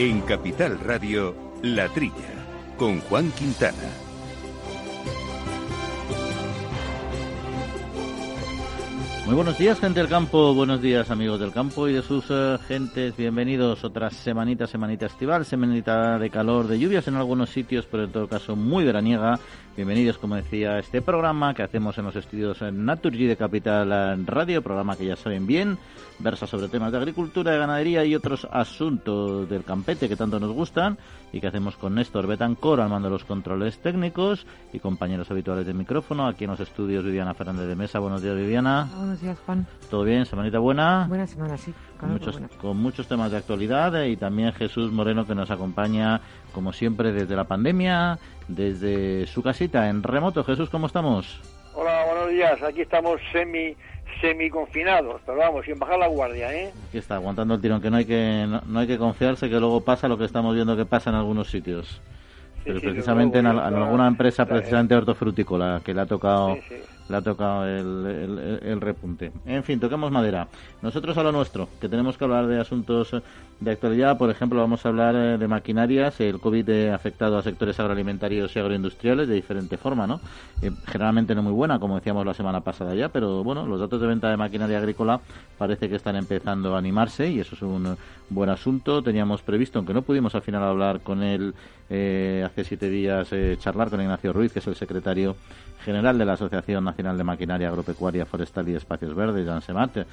En Capital Radio, La Trilla, con Juan Quintana. Muy buenos días, gente del campo. Buenos días, amigos del campo y de sus eh, gentes. Bienvenidos otra semanita, semanita estival, semanita de calor, de lluvias en algunos sitios, pero en todo caso muy veraniega. Bienvenidos, como decía, a este programa que hacemos en los estudios Naturgy de Capital Radio, programa que ya saben bien, versa sobre temas de agricultura, de ganadería y otros asuntos del campete que tanto nos gustan y que hacemos con Néstor Betancor al mando de los controles técnicos y compañeros habituales del micrófono. Aquí en los estudios Viviana Fernández de Mesa. Buenos días, Viviana. Buenos días, Juan. ¿Todo bien? ¿Semanita buena? Buena semana, sí. Con muchos, con muchos temas de actualidad eh, y también Jesús Moreno que nos acompaña como siempre desde la pandemia, desde su casita en remoto. Jesús, ¿cómo estamos? Hola, buenos días. Aquí estamos semi semi confinados, pero vamos, sin bajar la guardia, ¿eh? Aquí está, aguantando el tirón, que no hay que no, hay que confiarse que luego pasa lo que estamos viendo que pasa en algunos sitios. pero precisamente en, alguna empresa precisamente hortofrutícola que le ha tocado le ha tocado el, repunte. En fin, toquemos madera. Nosotros a lo nuestro, que tenemos que hablar de asuntos de actualidad. Por ejemplo, vamos a hablar eh, de maquinarias. El COVID ha afectado a sectores agroalimentarios y agroindustriales de diferente forma, ¿no? Eh, generalmente no muy buena, como decíamos la semana pasada ya, pero bueno, los datos de venta de maquinaria agrícola parece que están empezando a animarse y eso es un buen asunto. Teníamos previsto, aunque no pudimos al final hablar con él eh, hace siete días, charlar con Ignacio Ruiz, que es el secretario general de la Asociación Nacional de Maquinaria Agropecuaria, Forestal y Espacios Verdes, Jan Semat.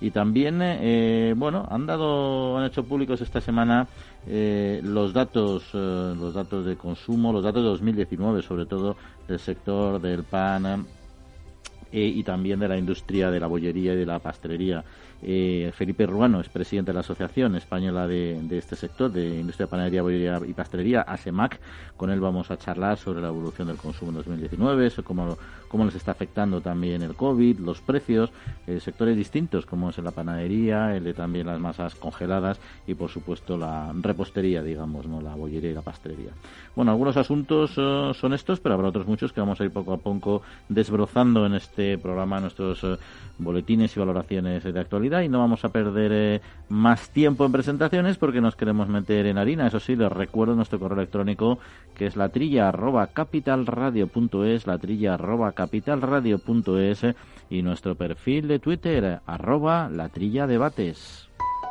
Y también, eh, bueno, han dado, han hecho públicos esta semana eh, los datos, eh, los datos de consumo, los datos de 2019, sobre todo del sector del pan y también de la industria de la bollería y de la pastelería. Eh, Felipe Ruano es presidente de la Asociación Española de, este sector, de Industria de Panadería, Bollería y Pastelería, ASEMAC. Con él vamos a charlar sobre la evolución del consumo en 2019, cómo, cómo les está afectando también el COVID, los precios, eh, sectores distintos como es la panadería, el de también las masas congeladas y por supuesto la repostería, digamos, no la bollería y la pastelería. Bueno, algunos asuntos eh, son estos, pero habrá otros muchos que vamos a ir poco a poco desbrozando en este programa, nuestros boletines y valoraciones de actualidad y no vamos a perder eh, más tiempo en presentaciones porque nos queremos meter en harina. Eso sí, les recuerdo nuestro correo electrónico que es la trilla arroba capitalradio.es, la trilla arroba capitalradio.es y nuestro perfil de Twitter arroba la trilla debates.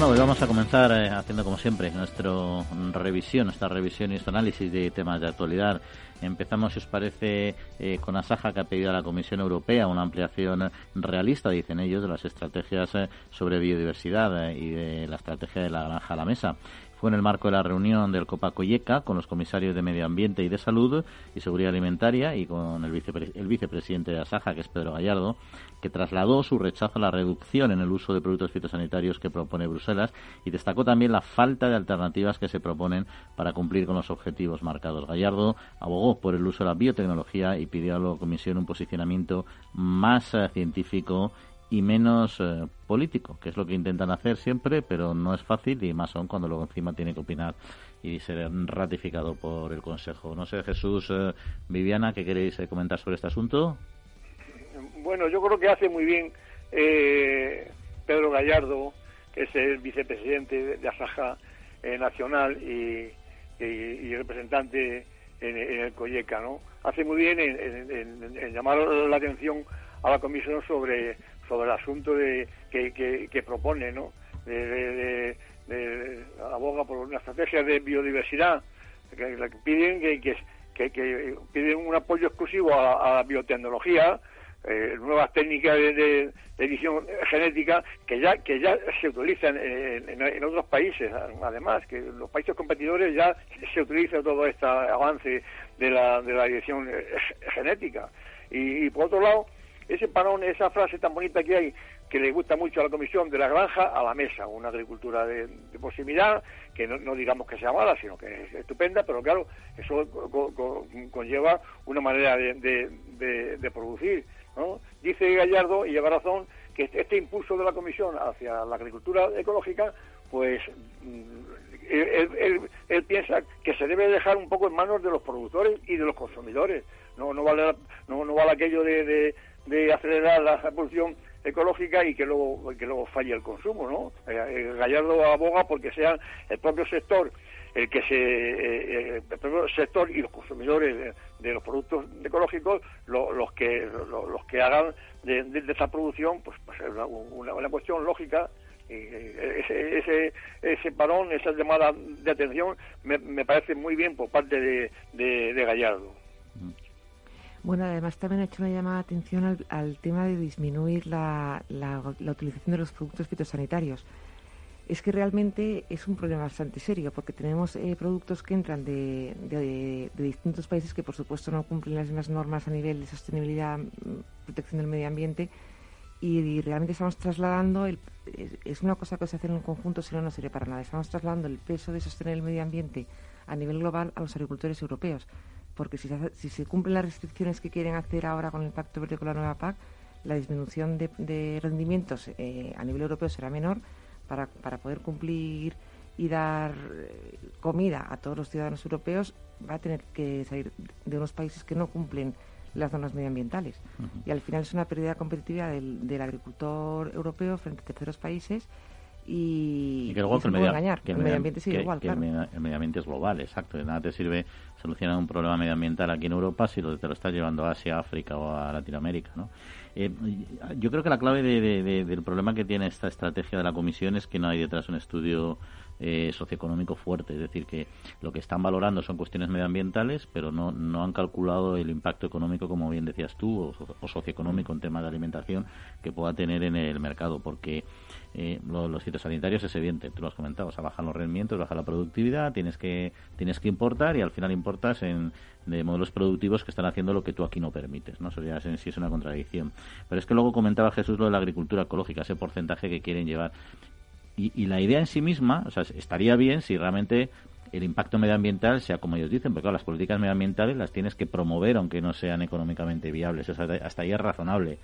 Bueno, pues vamos a comenzar eh, haciendo como siempre nuestra revisión, nuestra revisión y nuestro análisis de temas de actualidad. Empezamos, si os parece, eh, con Asaja que ha pedido a la Comisión Europea una ampliación realista, dicen ellos, de las estrategias eh, sobre biodiversidad y de la estrategia de la granja a la mesa fue en el marco de la reunión del Copacoyeca con los comisarios de Medio Ambiente y de Salud y Seguridad Alimentaria y con el, vicepresidente de Asaja, que es Pedro Gallardo, que trasladó su rechazo a la reducción en el uso de productos fitosanitarios que propone Bruselas y destacó también la falta de alternativas que se proponen para cumplir con los objetivos marcados. Gallardo abogó por el uso de la biotecnología y pidió a la Comisión un posicionamiento más eh, científico y menos eh, político, que es lo que intentan hacer siempre, pero no es fácil y más aún cuando luego encima tiene que opinar y ser ratificado por el Consejo. No sé, Jesús, eh, Viviana, ¿qué queréis eh, comentar sobre este asunto? Bueno, yo creo que hace muy bien Pedro Gallardo, que es el vicepresidente de Asaja Nacional y, representante en, el COYECA, ¿no? Hace muy bien en llamar la atención a la Comisión sobre sobre el asunto de, que, que, propone, ¿no? de, aboga por una estrategia de biodiversidad, que, piden que, piden un apoyo exclusivo a la biotecnología, eh, nuevas técnicas de, edición genética que ya que ya se utilizan en, otros países además que en los países competidores ya se utiliza todo este avance de la, de la edición eh, genética y, por otro lado ese parón esa frase tan bonita que hay que le gusta mucho a la comisión de la granja a la mesa una agricultura de, proximidad que no, digamos que sea mala sino que es estupenda pero claro eso conlleva una manera de, de producir Dice Gallardo, y lleva razón, que este, este impulso de la Comisión hacia la agricultura ecológica, pues mm, él, piensa que se debe dejar un poco en manos de los productores y de los consumidores. No, no, vale, no, no vale aquello de, de, acelerar la producción ecológica y que luego, que luego falle el consumo, ¿no? Eh, eh, Gallardo aboga porque sea el propio sector el que se eh, el sector y los consumidores de, los productos ecológicos los que los que hagan de, de, esta producción pues, pues es una, una, cuestión lógica ese, ese, ese parón, esa llamada de atención me, me parece muy bien por parte de, de, Gallardo. Bueno, además también ha hecho una llamada de atención al, tema de disminuir la, la, la utilización de los productos fitosanitarios. Es que realmente es un problema bastante serio porque tenemos eh, productos que entran de, de, distintos países que por supuesto no cumplen las mismas normas a nivel de sostenibilidad, mm, protección del medio ambiente y, realmente estamos trasladando, el, es una cosa que se hace en un conjunto, si no, no sirve para nada, estamos trasladando el peso de sostener el medio ambiente a nivel global a los agricultores europeos porque si se, si se cumplen las restricciones que quieren hacer ahora con el Pacto Verde con la nueva PAC, la disminución de, rendimientos eh, a nivel europeo será menor para, para poder cumplir y dar eh, comida a todos los ciudadanos europeos, va a tener que salir de unos países que no cumplen las normas medioambientales. Y al final es una pérdida competitiva del, del agricultor europeo frente a terceros países y, que luego el, medio, engañar, el, medio, ambiente sigue igual, claro. el, medio, ambiente es global, exacto. De nada te sirve solucionar un problema medioambiental aquí en Europa si lo, te lo estás llevando a Asia, África o a Latinoamérica, ¿no? Eh, yo creo que la clave del problema que tiene esta estrategia de la Comisión es que no hay detrás un estudio eh, socioeconómico fuerte. Es decir, que lo que están valorando son cuestiones medioambientales, pero no, no han calculado el impacto económico, como bien decías tú, o, socioeconómico en tema de alimentación que pueda tener en el mercado. Porque eh, los fitosanitarios es evidente, tú lo has comentado, o sea, bajan los rendimientos, baja la productividad, tienes que, tienes que importar y al final importas en de modelos productivos que están haciendo lo que tú aquí no permites, ¿no? Eso ya en sí es una contradicción. Pero es que luego comentaba Jesús lo de la agricultura ecológica, ese porcentaje que quieren llevar. Y, y la idea en sí misma, o sea, estaría bien si realmente el impacto medioambiental sea como ellos dicen, porque las políticas medioambientales las tienes que promover aunque no sean económicamente viables. hasta ahí es razonable.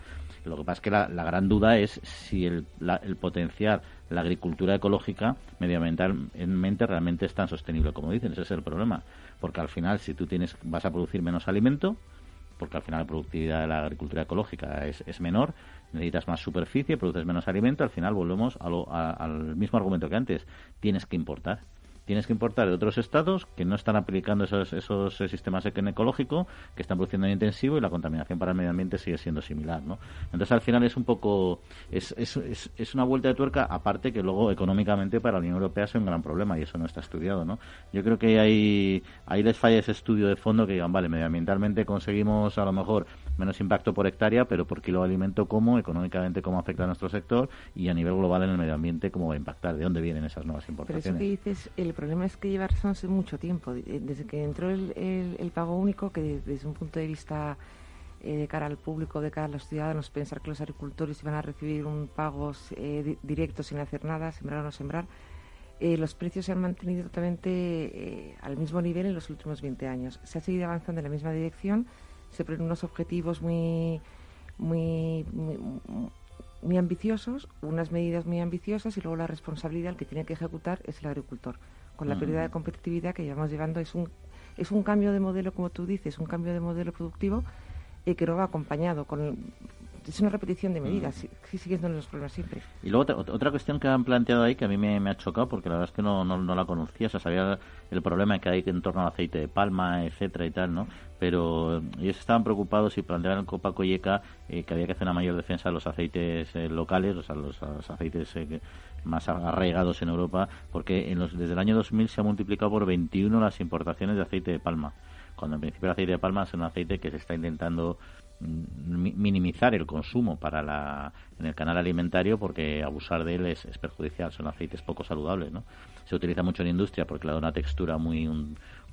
Lo que pasa es que la, gran duda es si el, el potenciar la agricultura ecológica medioambientalmente realmente es tan sostenible como dicen. Ese es el problema. Porque al final, si tú tienes, vas a producir menos alimento, porque al final la productividad de la agricultura ecológica es, es menor, necesitas más superficie, produces menos alimento, al final volvemos al mismo argumento que antes, tienes que importar tienes que importar de otros estados que no están aplicando esos, esos sistemas ecológicos, que están produciendo en intensivo y la contaminación para el medio ambiente sigue siendo similar, ¿no? Entonces al final es un poco, es, es, es, una vuelta de tuerca, aparte que luego económicamente para la Unión Europea es un gran problema y eso no está estudiado, ¿no? Yo creo que ahí, ahí les falla ese estudio de fondo que digan, vale, medioambientalmente conseguimos a lo mejor menos impacto por hectárea, pero por kilo de alimento cómo, económicamente cómo afecta a nuestro sector y a nivel global en el medio ambiente cómo va a impactar, de dónde vienen esas nuevas importaciones. Pero eso que dices, el problema es que lleva razón hace mucho tiempo, eh, desde que entró el, el, pago único, que desde un punto de vista eh, de cara al público, de cara a los ciudadanos, pensar que los agricultores iban a recibir un pago eh, directo sin hacer nada, sembrar o no sembrar, los precios se han mantenido totalmente al mismo nivel en los últimos 20 años. Se ha seguido avanzando en la misma dirección, se ponen unos objetivos muy, muy, muy, ambiciosos, unas medidas muy ambiciosas y luego la responsabilidad que tiene que ejecutar es el agricultor. Con la pérdida de competitividad que llevamos llevando es un, es un cambio de modelo, como tú dices, un cambio de modelo productivo y que no va acompañado con es una repetición de medidas, mm. sí, siguiendo los problemas siempre. Y luego otra cuestión que han planteado ahí que a mí me, ha chocado, porque la verdad es que no, no, la conocía, o sea, sabía el problema que hay en torno al aceite de palma, etcétera y tal, ¿no? Pero ellos estaban preocupados y planteaban en Copa Colleca eh, que había que hacer una mayor defensa de los aceites eh, locales, o sea, los, aceites eh, más arraigados en Europa, porque en los, desde el año 2000 se ha multiplicado por 21 las importaciones de aceite de palma cuando en principio el aceite de palma es un aceite que se está intentando minimizar el consumo para la, en el canal alimentario porque abusar de él es, perjudicial, son aceites poco saludables. ¿no? Se utiliza mucho en industria porque le da una textura muy,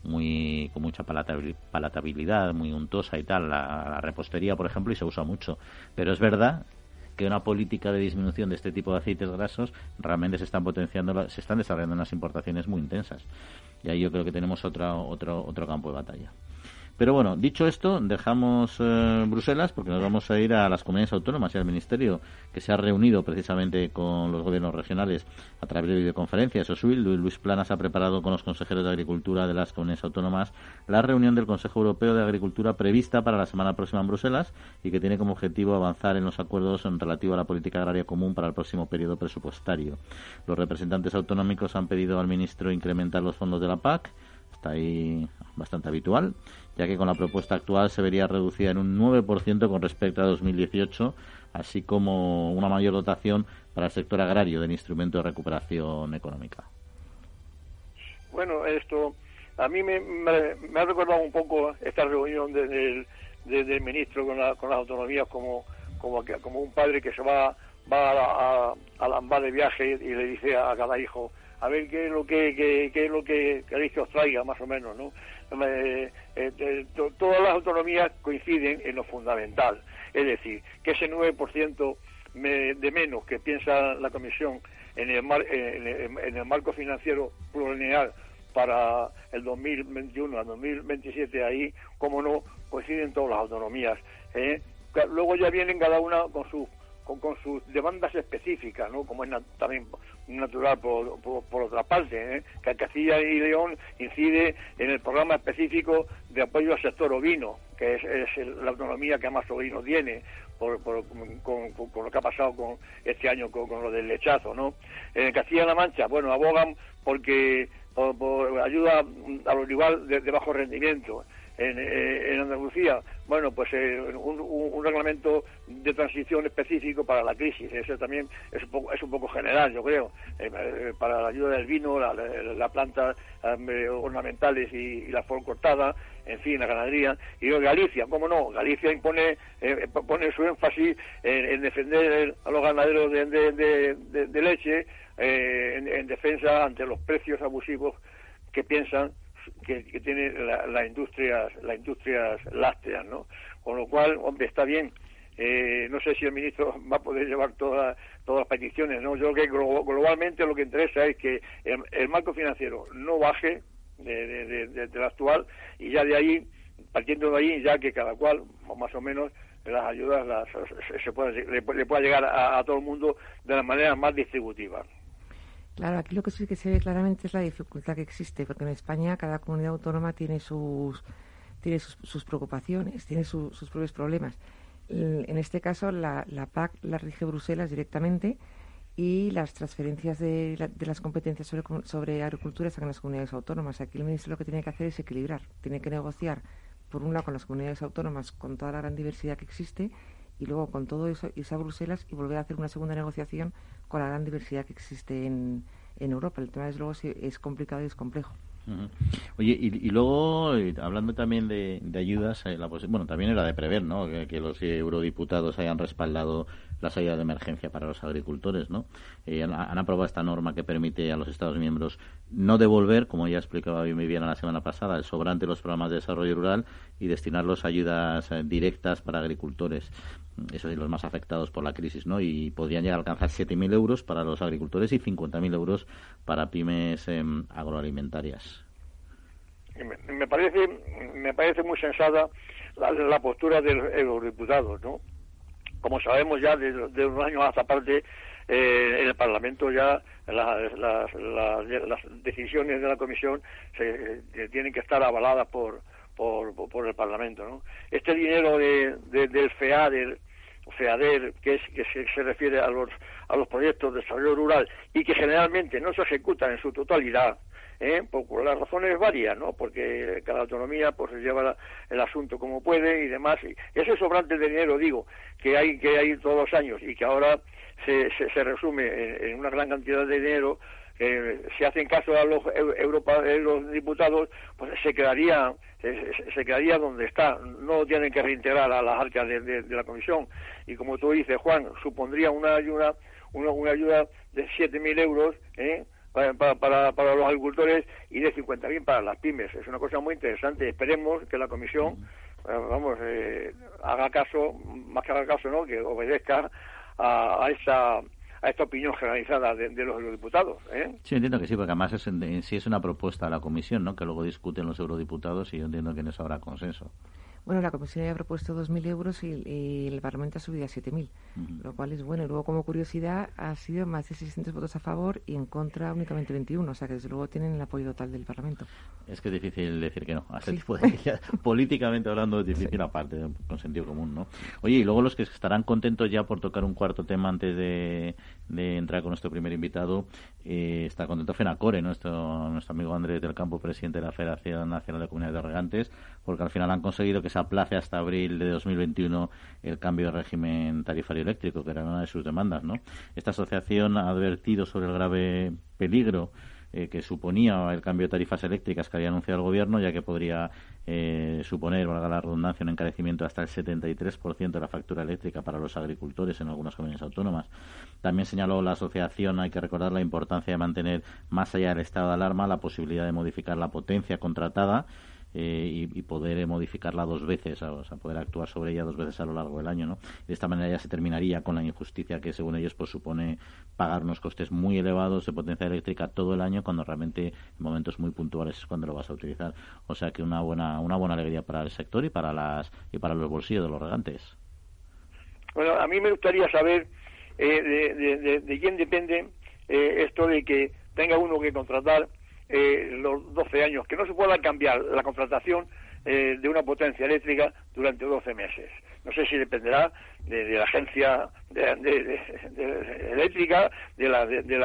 muy con mucha palatabilidad, muy untosa y tal, la, repostería, por ejemplo, y se usa mucho. Pero es verdad que una política de disminución de este tipo de aceites grasos realmente se están potenciando, se están desarrollando unas importaciones muy intensas. Y ahí yo creo que tenemos otro, otro, otro campo de batalla. Pero bueno, dicho esto, dejamos eh, Bruselas porque nos vamos a ir a las comunidades autónomas y al Ministerio que se ha reunido precisamente con los gobiernos regionales a través de videoconferencias. Osuil, Luis Planas ha preparado con los consejeros de Agricultura de las comunidades autónomas la reunión del Consejo Europeo de Agricultura prevista para la semana próxima en Bruselas y que tiene como objetivo avanzar en los acuerdos en relativo a la política agraria común para el próximo periodo presupuestario. Los representantes autonómicos han pedido al ministro incrementar los fondos de la PAC está ahí bastante habitual, ya que con la propuesta actual se vería reducida en un 9% con respecto a 2018, así como una mayor dotación para el sector agrario del instrumento de recuperación económica. Bueno, esto a mí me, ha recordado un poco esta reunión del, ministro con, las autonomías como, como, un padre que se va, va a, a, a de viaje y le dice a cada hijo, a ver qué es lo que, qué, es lo que queréis que os traiga, más o menos, ¿no? Eh, eh, todas las autonomías coinciden en lo fundamental, es decir, que ese 9% de menos que piensa la Comisión en el, en el, marco financiero plurianual para el 2021 al 2027, ahí, como no, coinciden todas las autonomías. ¿eh? Luego ya vienen cada una con sus con sus demandas específicas, ¿no? Como es también natural por, por, otra parte, ¿eh? que Castilla y León incide en el programa específico de apoyo al sector ovino, que es, la autonomía que más ovino tiene, por, con, lo que ha pasado con este año con, lo del lechazo, ¿no? En Castilla-La Mancha, bueno, abogan porque por, ayuda a los igual de bajo rendimiento en, Andalucía, bueno, pues eh, un, reglamento de transición específico para la crisis. Eso también es un poco, es un poco general, yo creo, eh, eh, para la ayuda del vino, la, la, plantas ornamentales y, la flor cortada, en fin, la ganadería. Y Galicia, ¿cómo no? Galicia impone pone su énfasis en, defender a los ganaderos de, leche en defensa ante los precios abusivos que piensan que, tiene las la industrias las industrias lácteas no con lo cual hombre está bien. Eh, no sé si el ministro va a poder llevar todas todas las peticiones no yo creo que globalmente lo que interesa es que el, marco financiero no baje de, de, actual y ya de ahí partiendo de ahí ya que cada cual más o menos las ayudas las, se puede, le, pueda llegar a, a todo el mundo de la manera más distributiva Claro, aquí lo que sí que se ve claramente es la dificultad que existe, porque en España cada comunidad autónoma tiene sus, tiene sus, preocupaciones, tiene sus propios problemas. En este caso, la, PAC la rige Bruselas directamente y las transferencias de, las competencias sobre, sobre agricultura están en las comunidades autónomas. Aquí el ministro lo que tiene que hacer es equilibrar, tiene que negociar, por un lado, con las comunidades autónomas, con toda la gran diversidad que existe, y luego con todo eso irse a Bruselas y volver a hacer una segunda negociación con la gran diversidad que existe en, en Europa. El tema, desde luego, es complicado y es complejo. Oye, y, luego, eh, hablando también de, ayudas, eh, la bueno, también era de prever, ¿no? Que, los eurodiputados hayan respaldado la salida de emergencia para los agricultores, ¿no? Eh, han, aprobado esta norma que permite a los Estados miembros no devolver, como ya explicaba bien la semana pasada, el sobrante de los programas de desarrollo rural y destinarlos a ayudas directas para agricultores esos son los más afectados por la crisis, ¿no? Y podrían llegar a alcanzar 7.000 euros para los agricultores y 50.000 euros para pymes em, agroalimentarias. Me, parece me parece muy sensata la, postura de los diputados, ¿no? Como sabemos ya de, de unos años hasta parte eh, en el Parlamento ya las, las, decisiones de la Comisión se, tienen que estar avaladas por, por, por el Parlamento. ¿no? Este dinero de, del FEA, del FEADER, que, es, que se, refiere a los, a los proyectos de desarrollo rural y que generalmente no se ejecutan en su totalidad, ¿eh? por, las razones varias, ¿no? Porque cada autonomía pues lleva el asunto como puede y demás. Y ese sobrante de dinero, digo, que hay que hay todos los años y que ahora se, se, resume en, una gran cantidad de dinero, eh, si hacen caso a los, Europa, los diputados, pues se quedaría se, quedaría donde está, no tienen que reintegrar a las arcas de, la comisión. Y como tú dices, Juan, supondría una ayuda, una, una ayuda de 7.000 euros ¿eh? Para, para, para, los agricultores y de 50.000 para las pymes. Es una cosa muy interesante. Esperemos que la comisión, eh, vamos, eh, haga caso, más que haga caso, ¿no? Que obedezca a, a esa a esta opinión generalizada de, los eurodiputados. ¿eh? Sí, entiendo que sí, porque además es en, sí es una propuesta a la comisión, ¿no? que luego discuten los eurodiputados y yo entiendo que en eso habrá consenso. Bueno, la Comisión había propuesto 2.000 euros y, el Parlamento ha subido a 7.000, lo cual es bueno. Y luego, como curiosidad, ha sido más de 600 votos a favor y en contra únicamente 21, o sea que desde luego tienen el apoyo total del Parlamento. Es que es difícil decir que no. políticamente hablando es difícil aparte, con sentido común, ¿no? Oye, y luego los que estarán contentos ya por tocar un cuarto tema antes de, entrar con nuestro primer invitado, eh, está contento Fenacore, nuestro, nuestro amigo Andrés del Campo, presidente de la Federación Nacional de Comunidades de Regantes, porque al final han conseguido que se aplace hasta abril de 2021 el cambio de régimen tarifario eléctrico, que era una de sus demandas. ¿no? Esta asociación ha advertido sobre el grave peligro eh, que suponía el cambio de tarifas eléctricas que había anunciado el Gobierno, ya que podría eh, suponer, valga la redundancia, un encarecimiento hasta el 73% de la factura eléctrica para los agricultores en algunas comunidades autónomas. También señaló la asociación, hay que recordar la importancia de mantener más allá del estado de alarma la posibilidad de modificar la potencia contratada eh, y, poder modificarla dos veces, o sea, poder actuar sobre ella dos veces a lo largo del año, ¿no? De esta manera ya se terminaría con la injusticia que, según ellos, pues supone pagar unos costes muy elevados de potencia eléctrica todo el año cuando realmente en momentos muy puntuales es cuando lo vas a utilizar. O sea que una buena una buena alegría para el sector y para las y para los bolsillos de los regantes. Bueno, a mí me gustaría saber eh, de, de, quién depende eh, esto de que tenga uno que contratar eh, los 12 años, que no se pueda cambiar la contratación eh, de una potencia eléctrica durante 12 meses. No sé si dependerá de, la agencia de, eléctrica, de, de,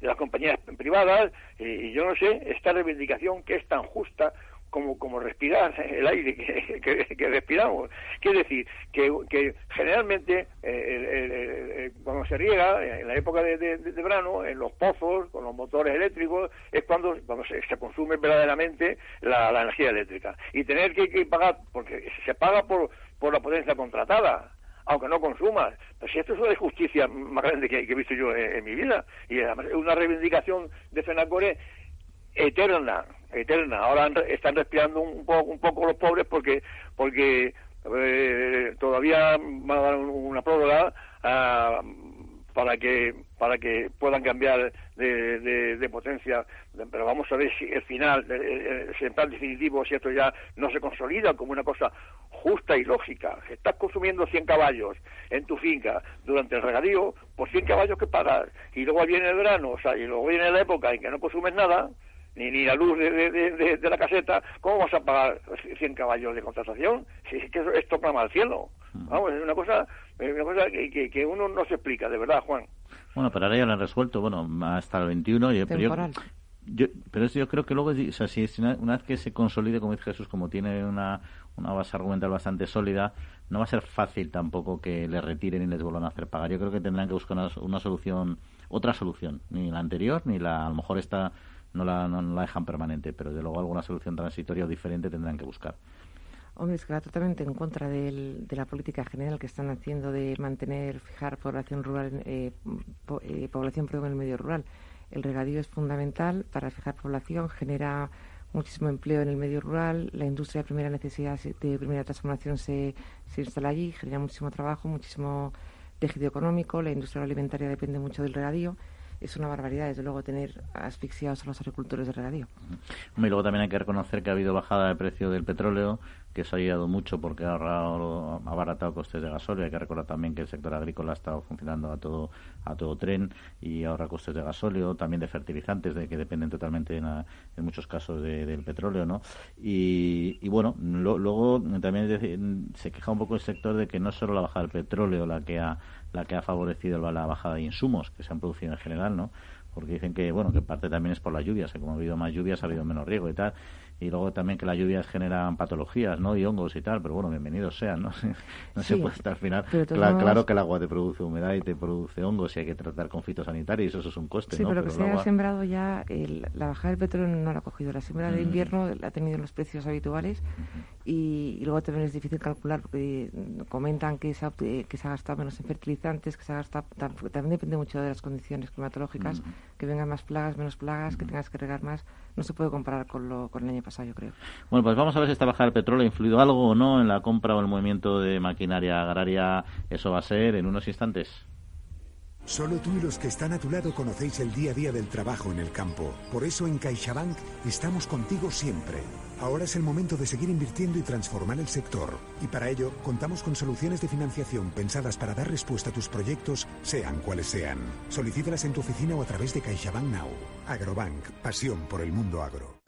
las compañías privadas, y yo no sé, esta reivindicación que es tan justa como, como respirar el aire que, que, respiramos. Quiere decir que, que generalmente eh, cuando se riega, en la época de, verano, en los pozos, con los motores eléctricos, es cuando, cuando se, consume verdaderamente la, energía eléctrica. Y tener que, pagar, porque se paga por, por la potencia contratada, aunque no consumas. Pues si esto es una justicia más grande que, he visto yo en, mi vida, y es una reivindicación de Fenacore eterna, eterna. Ahora están respirando un poco, un poco los pobres porque porque eh, todavía van a dar una prórroga ah, para que para que puedan cambiar de, de, potencia pero vamos a ver si el final el, plan definitivo si esto ya no se consolida como una cosa justa y lógica si estás consumiendo 100 caballos en tu finca durante el regadío por 100 caballos que pagas y luego viene el verano o sea y luego viene la época en que no consumes nada ni, ni la luz de, de, de, la caseta, ¿cómo vas a pagar 100 caballos de contratación? Si es que esto clama al cielo. Vamos, es una cosa, una cosa que, que, uno no se explica, de verdad, Juan. Bueno, pero ahora ya lo han resuelto, bueno, hasta el 21. Y, pero yo, yo, pero eso yo creo que luego, o sea, si una, vez que se consolide, como dice Jesús, como tiene una, una base argumental bastante sólida, no va a ser fácil tampoco que le retiren y les vuelvan a hacer pagar. Yo creo que tendrán que buscar una, una solución, otra solución, ni la anterior, ni la, a lo mejor esta no la, no, la dejan permanente, pero de luego alguna solución transitoria o diferente tendrán que buscar. Hombre, es que va totalmente en contra de la política general que están haciendo de mantener, fijar población rural, eh, eh, población en el medio rural. El regadío es fundamental para fijar población, genera muchísimo empleo en el medio rural, la industria de primera necesidad, de primera transformación se, se instala allí, genera muchísimo trabajo, muchísimo tejido económico, la industria alimentaria depende mucho del regadío es una barbaridad, desde luego, tener asfixiados a los agricultores de regadío. Y luego también hay que reconocer que ha habido bajada de precio del petróleo, que eso ha ayudado mucho porque ha ahorrado, ha abaratado costes de gasóleo. Hay que recordar también que el sector agrícola ha estado funcionando a todo a todo tren y ahorra costes de gasóleo, también de fertilizantes, de que dependen totalmente en, muchos casos del petróleo, ¿no? Y, bueno, luego también se queja un poco el sector de que no es solo la bajada del petróleo la que ha la que ha favorecido la bajada de insumos que se han producido en general, ¿no? porque dicen que bueno que parte también es por las lluvias, que como ha habido más lluvias ha habido menos riego y tal, y luego también que las lluvias generan patologías, ¿no? Y hongos y tal, pero bueno, bienvenidos sean, ¿no? no se puede estar al final. Claro, que el agua te produce humedad y te produce hongos y hay que tratar con fitosanitarios, eso es un coste, sí, pero, que se ha sembrado ya, la bajada del petróleo no la ha cogido, la siembra de invierno la ha tenido en los precios habituales y, luego también es difícil calcular porque comentan que se ha, que se ha gastado menos en fertilizantes, que se ha gastado, también depende mucho de las condiciones climatológicas, que vengan más plagas, menos plagas, que tengas que regar más, no se puede comparar con, lo, con el año pasado, yo creo. Bueno, pues vamos a ver si esta bajada del petróleo ha influido algo o no en la compra o el movimiento de maquinaria agraria. Eso va a ser en unos instantes. Solo tú y los que están a tu lado conocéis el día a día del trabajo en el campo. Por eso en CaixaBank estamos contigo siempre. Ahora es el momento de seguir invirtiendo y transformar el sector. Y para ello contamos con soluciones de financiación pensadas para dar respuesta a tus proyectos, sean cuales sean. Solicítalas en tu oficina o a través de CaixaBank Now. Agrobank, pasión por el mundo agro.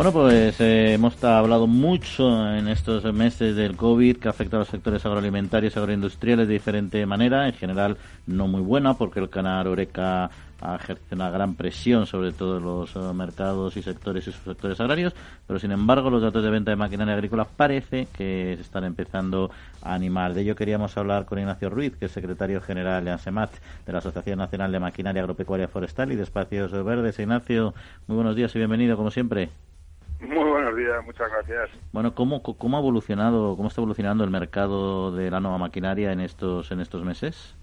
Bueno, pues eh, hemos hablado mucho en estos meses del COVID que afecta a los sectores agroalimentarios y agroindustriales de diferente manera. En general, no muy buena, porque el canal Oreca ha ejercido una gran presión sobre todos los eh, mercados y sectores y subsectores agrarios, pero sin embargo los datos de venta de maquinaria agrícola parece que se están empezando a animar. De ello queríamos hablar con Ignacio Ruiz, que es secretario general de ASEMAT, de la Asociación Nacional de Maquinaria Agropecuaria Forestal y de Espacios Verdes. Ignacio, muy buenos días y bienvenido, como siempre. Muy buenos días, muchas gracias. Bueno, ¿cómo, cómo ha evolucionado, cómo está evolucionando el mercado de la nueva maquinaria en estos en estos meses?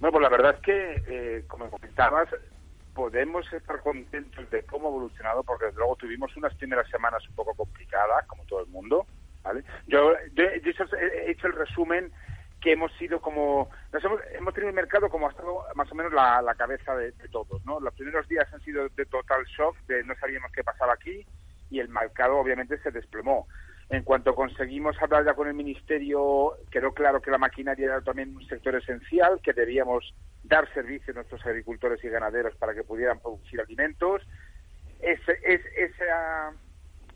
Bueno, pues la verdad es que, eh, como comentabas, podemos estar contentos de cómo ha evolucionado, porque desde luego tuvimos unas primeras semanas un poco complicadas, como todo el mundo, ¿vale? Yo, yo, he hecho el resumen hemos sido como hemos, tenido el mercado como ha estado más o menos la, cabeza de, todos no los primeros días han sido de total shock de no sabíamos qué pasaba aquí y el mercado obviamente se desplomó. En cuanto conseguimos hablar ya con el ministerio quedó claro que la maquinaria era también un sector esencial que debíamos dar servicio a nuestros agricultores y ganaderos para que pudieran producir alimentos. Esa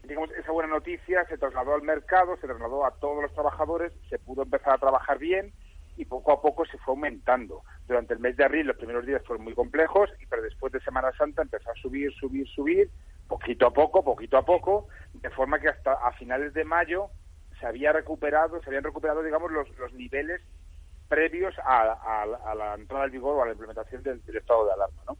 digamos, esa buena noticia se trasladó al mercado, se trasladó a todos los trabajadores, se pudo empezar a trabajar bien y poco a poco se fue aumentando. Durante el mes de abril los primeros días fueron muy complejos, pero después de Semana Santa empezó a subir, subir, subir, poquito a poco, poquito a poco, de forma que hasta a finales de mayo se había recuperado, se habían recuperado, digamos, los, los niveles previos a, la entrada al vigor o a la implementación del, del estado de alarma, ¿no?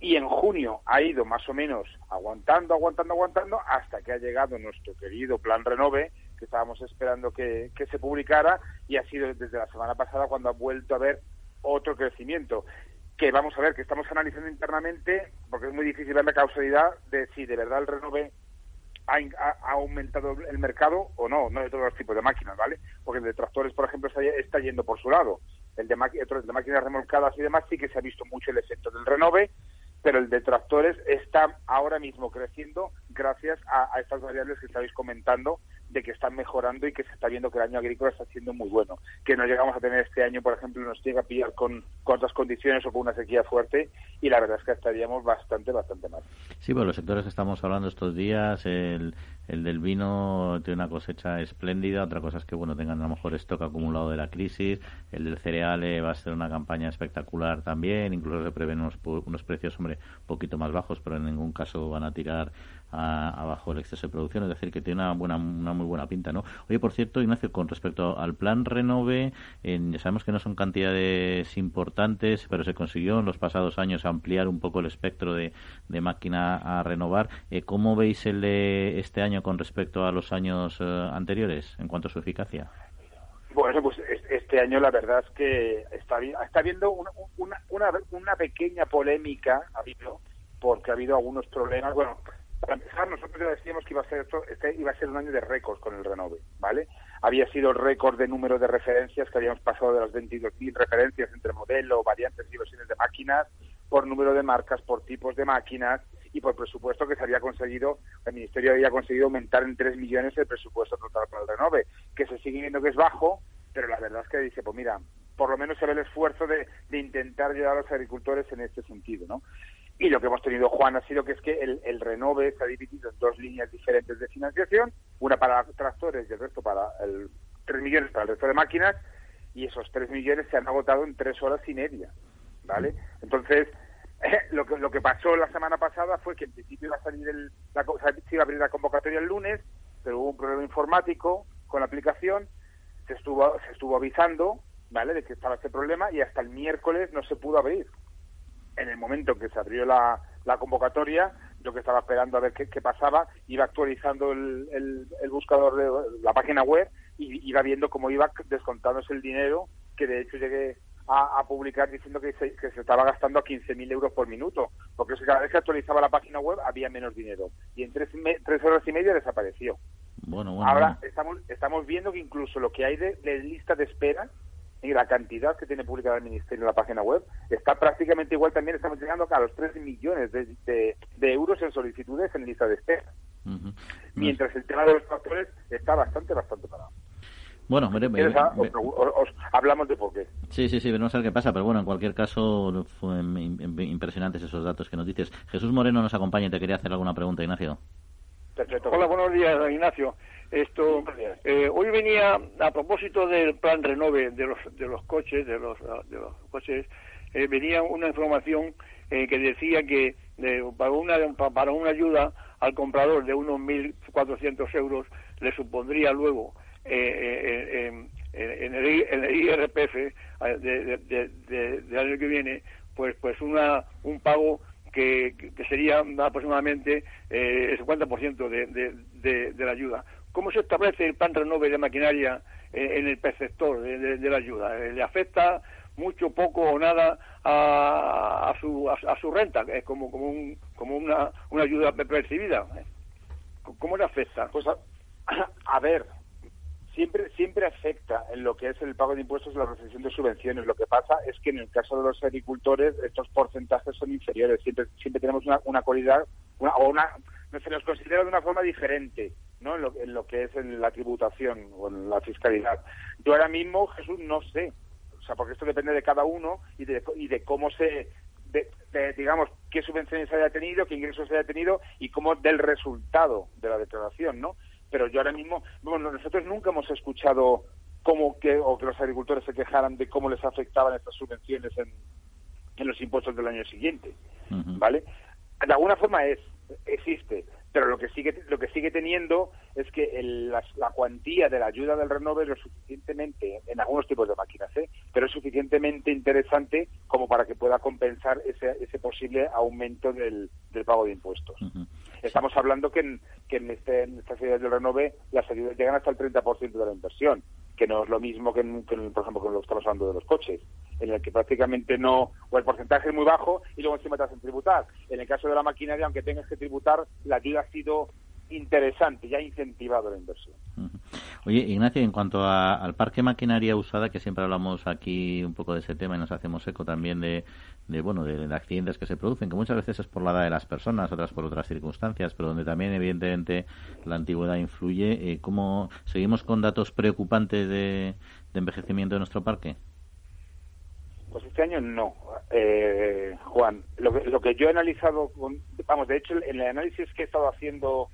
Y en junio ha ido más o menos aguantando, aguantando, aguantando, hasta que ha llegado nuestro querido Plan Renove, que estábamos esperando que, se publicara, y ha sido desde la semana pasada cuando ha vuelto a haber otro crecimiento que vamos a ver, que estamos analizando internamente, porque es muy difícil ver la causalidad de si de verdad el Renove ha, aumentado el mercado o no, no de todos los tipos de máquinas, ¿vale? Porque el de tractores, por ejemplo, está, yendo por su lado. El de, el de máquinas remolcadas y demás sí que se ha visto mucho el efecto del Renove, pero el de tractores está ahora mismo creciendo gracias a, estas variables que estáis comentando de que están mejorando y que se está viendo que el año agrícola está siendo muy bueno. Que no llegamos a tener este año, por ejemplo, nos llega a pillar con, con otras condiciones o con una sequía fuerte y la verdad es que estaríamos bastante, bastante mal. Sí, pues los sectores que estamos hablando estos días, el, el del vino tiene una cosecha espléndida, otra cosa es que bueno tengan a lo mejor stock acumulado de la crisis, el del cereal va a ser una campaña espectacular también, incluso se prevén unos, unos precios, hombre, un poquito más bajos, pero en ningún caso van a tirar abajo el exceso de producción, es decir, que tiene una, buena, una muy buena pinta, ¿no? Oye, por cierto, Ignacio, con respecto al plan Renove, ya sabemos que no son cantidades importantes, pero se consiguió en los pasados años ampliar un poco el espectro de, de máquina a renovar. Eh, ¿Cómo veis el de este año con respecto a los años eh, anteriores en cuanto a su eficacia? Bueno, pues este año la verdad es que está, está habiendo una, una, una pequeña polémica, ha habido, porque ha habido algunos problemas. Bueno, para empezar, nosotros ya decíamos que iba a ser este iba a ser un año de récords con el Renove, ¿vale? había sido el récord de número de referencias, que habíamos pasado de las 22.000 referencias entre modelo, variantes y versiones de máquinas, por número de marcas, por tipos de máquinas y por presupuesto que se había conseguido, el Ministerio había conseguido aumentar en 3 millones el presupuesto total para el renove, que se sigue viendo que es bajo, pero la verdad es que dice, pues mira, por lo menos se ve el esfuerzo de, de intentar ayudar a los agricultores en este sentido, ¿no? Y lo que hemos tenido, Juan, ha sido que es que el, renove está dividido en dos líneas diferentes de financiación, una para tractores y el resto para el 3 millones para el resto de máquinas, y esos 3 millones se han agotado en tres horas y media, ¿vale? Entonces, lo que lo que pasó la semana pasada fue que en principio iba a salir el, la, se iba a abrir la convocatoria el lunes, pero hubo un problema informático con la aplicación, se estuvo se estuvo avisando, ¿vale? De que estaba este problema y hasta el miércoles no se pudo abrir en el momento en que se abrió la, la convocatoria, yo que estaba esperando a ver qué, qué pasaba, iba actualizando el, el, el, buscador de la página web y iba viendo cómo iba descontándose el dinero, que de hecho llegué a, a publicar diciendo que se, que se estaba gastando a 15.000 euros por minuto, porque cada vez que actualizaba la página web había menos dinero. Y en tres, tres horas y media desapareció. Bueno, bueno, Ahora bueno. Estamos, estamos viendo que incluso lo que hay de, de lista de espera y la cantidad que tiene publicada el Ministerio en la página web está prácticamente igual. También estamos llegando a los 3 millones de, de, de euros en solicitudes en lista de espera. Uh -huh. Mientras el tema de los factores está bastante, bastante parado. Bueno, mire, ¿Quieres a- os, os- os hablamos de por qué. Sí, sí, sí, veremos a ver qué pasa, pero bueno, en cualquier caso, fue im- im- impresionantes esos datos que nos dices. Jesús Moreno nos acompaña y te quería hacer alguna pregunta, Ignacio. Perfecto. Hola, buenos días, Ignacio. Esto, eh, hoy venía a propósito del plan renove de los de los coches, de los de los coches, eh, venía una información eh, que decía que de- para una pa- para una ayuda al comprador de unos 1.400 euros le supondría luego eh, eh, en, en- en el, en el IRPF de, de- de- de- del año que viene, pues pues una un pago que, que sería aproximadamente eh, el 50% de, de, de, de la ayuda. ¿Cómo se establece el plan renove de maquinaria eh, en el perceptor de, de- la ayuda? Eh, ¿Le afecta mucho, poco o nada a, a su, a, a su renta? Es como, como, un, como una, una ayuda percibida. ¿Cómo le afecta? Pues a, ver, siempre siempre afecta en lo que es el pago de impuestos la recepción de subvenciones. Lo que pasa es que en el caso de los agricultores estos porcentajes son inferiores. Siempre siempre tenemos una, una cualidad una, o una se los considera de una forma diferente, ¿no? En lo, en lo que es en la tributación o en la fiscalidad. Yo ahora mismo, Jesús, no sé, o sea, porque esto depende de cada uno y de, y de cómo se de, de, digamos, qué subvenciones haya tenido, qué ingresos haya tenido y cómo del resultado de la declaración, ¿no? Pero yo ahora mismo, bueno, nosotros nunca hemos escuchado cómo que, o que los agricultores se quejaran de cómo les afectaban estas subvenciones en, en los impuestos del año siguiente, Uh -huh. ¿vale? De alguna forma es, existe, pero lo que sigue lo que sigue teniendo es que el, la, cuantía de la ayuda del renove es lo suficientemente en algunos tipos de máquinas ¿eh? pero es suficientemente interesante como para que pueda compensar ese, ese posible aumento del, pago de impuestos. Estamos hablando que en, que en, este, en estas del renove las ayudas llegan hasta el 30% de la inversión que no es lo mismo que, en, que por ejemplo, cuando estamos hablando de los coches, en el que prácticamente no, o el porcentaje es muy bajo y luego encima te hacen tributar. En el caso de la maquinaria, aunque tengas que tributar, la ayuda ha sido interesante, ya ha incentivado la inversión. Oye, Ignacio, en cuanto a, al parque maquinaria usada, que siempre hablamos aquí un poco de ese tema y nos hacemos eco también de, bueno, de, de, accidentes que se producen, que muchas veces es por la edad de las personas, otras por otras circunstancias, pero donde también evidentemente la antigüedad influye. Eh, ¿Cómo seguimos con datos preocupantes de, de envejecimiento de nuestro parque? Pues este año no, eh, Juan. Lo que, lo que yo he analizado, con, vamos, de hecho, en el análisis que he estado haciendo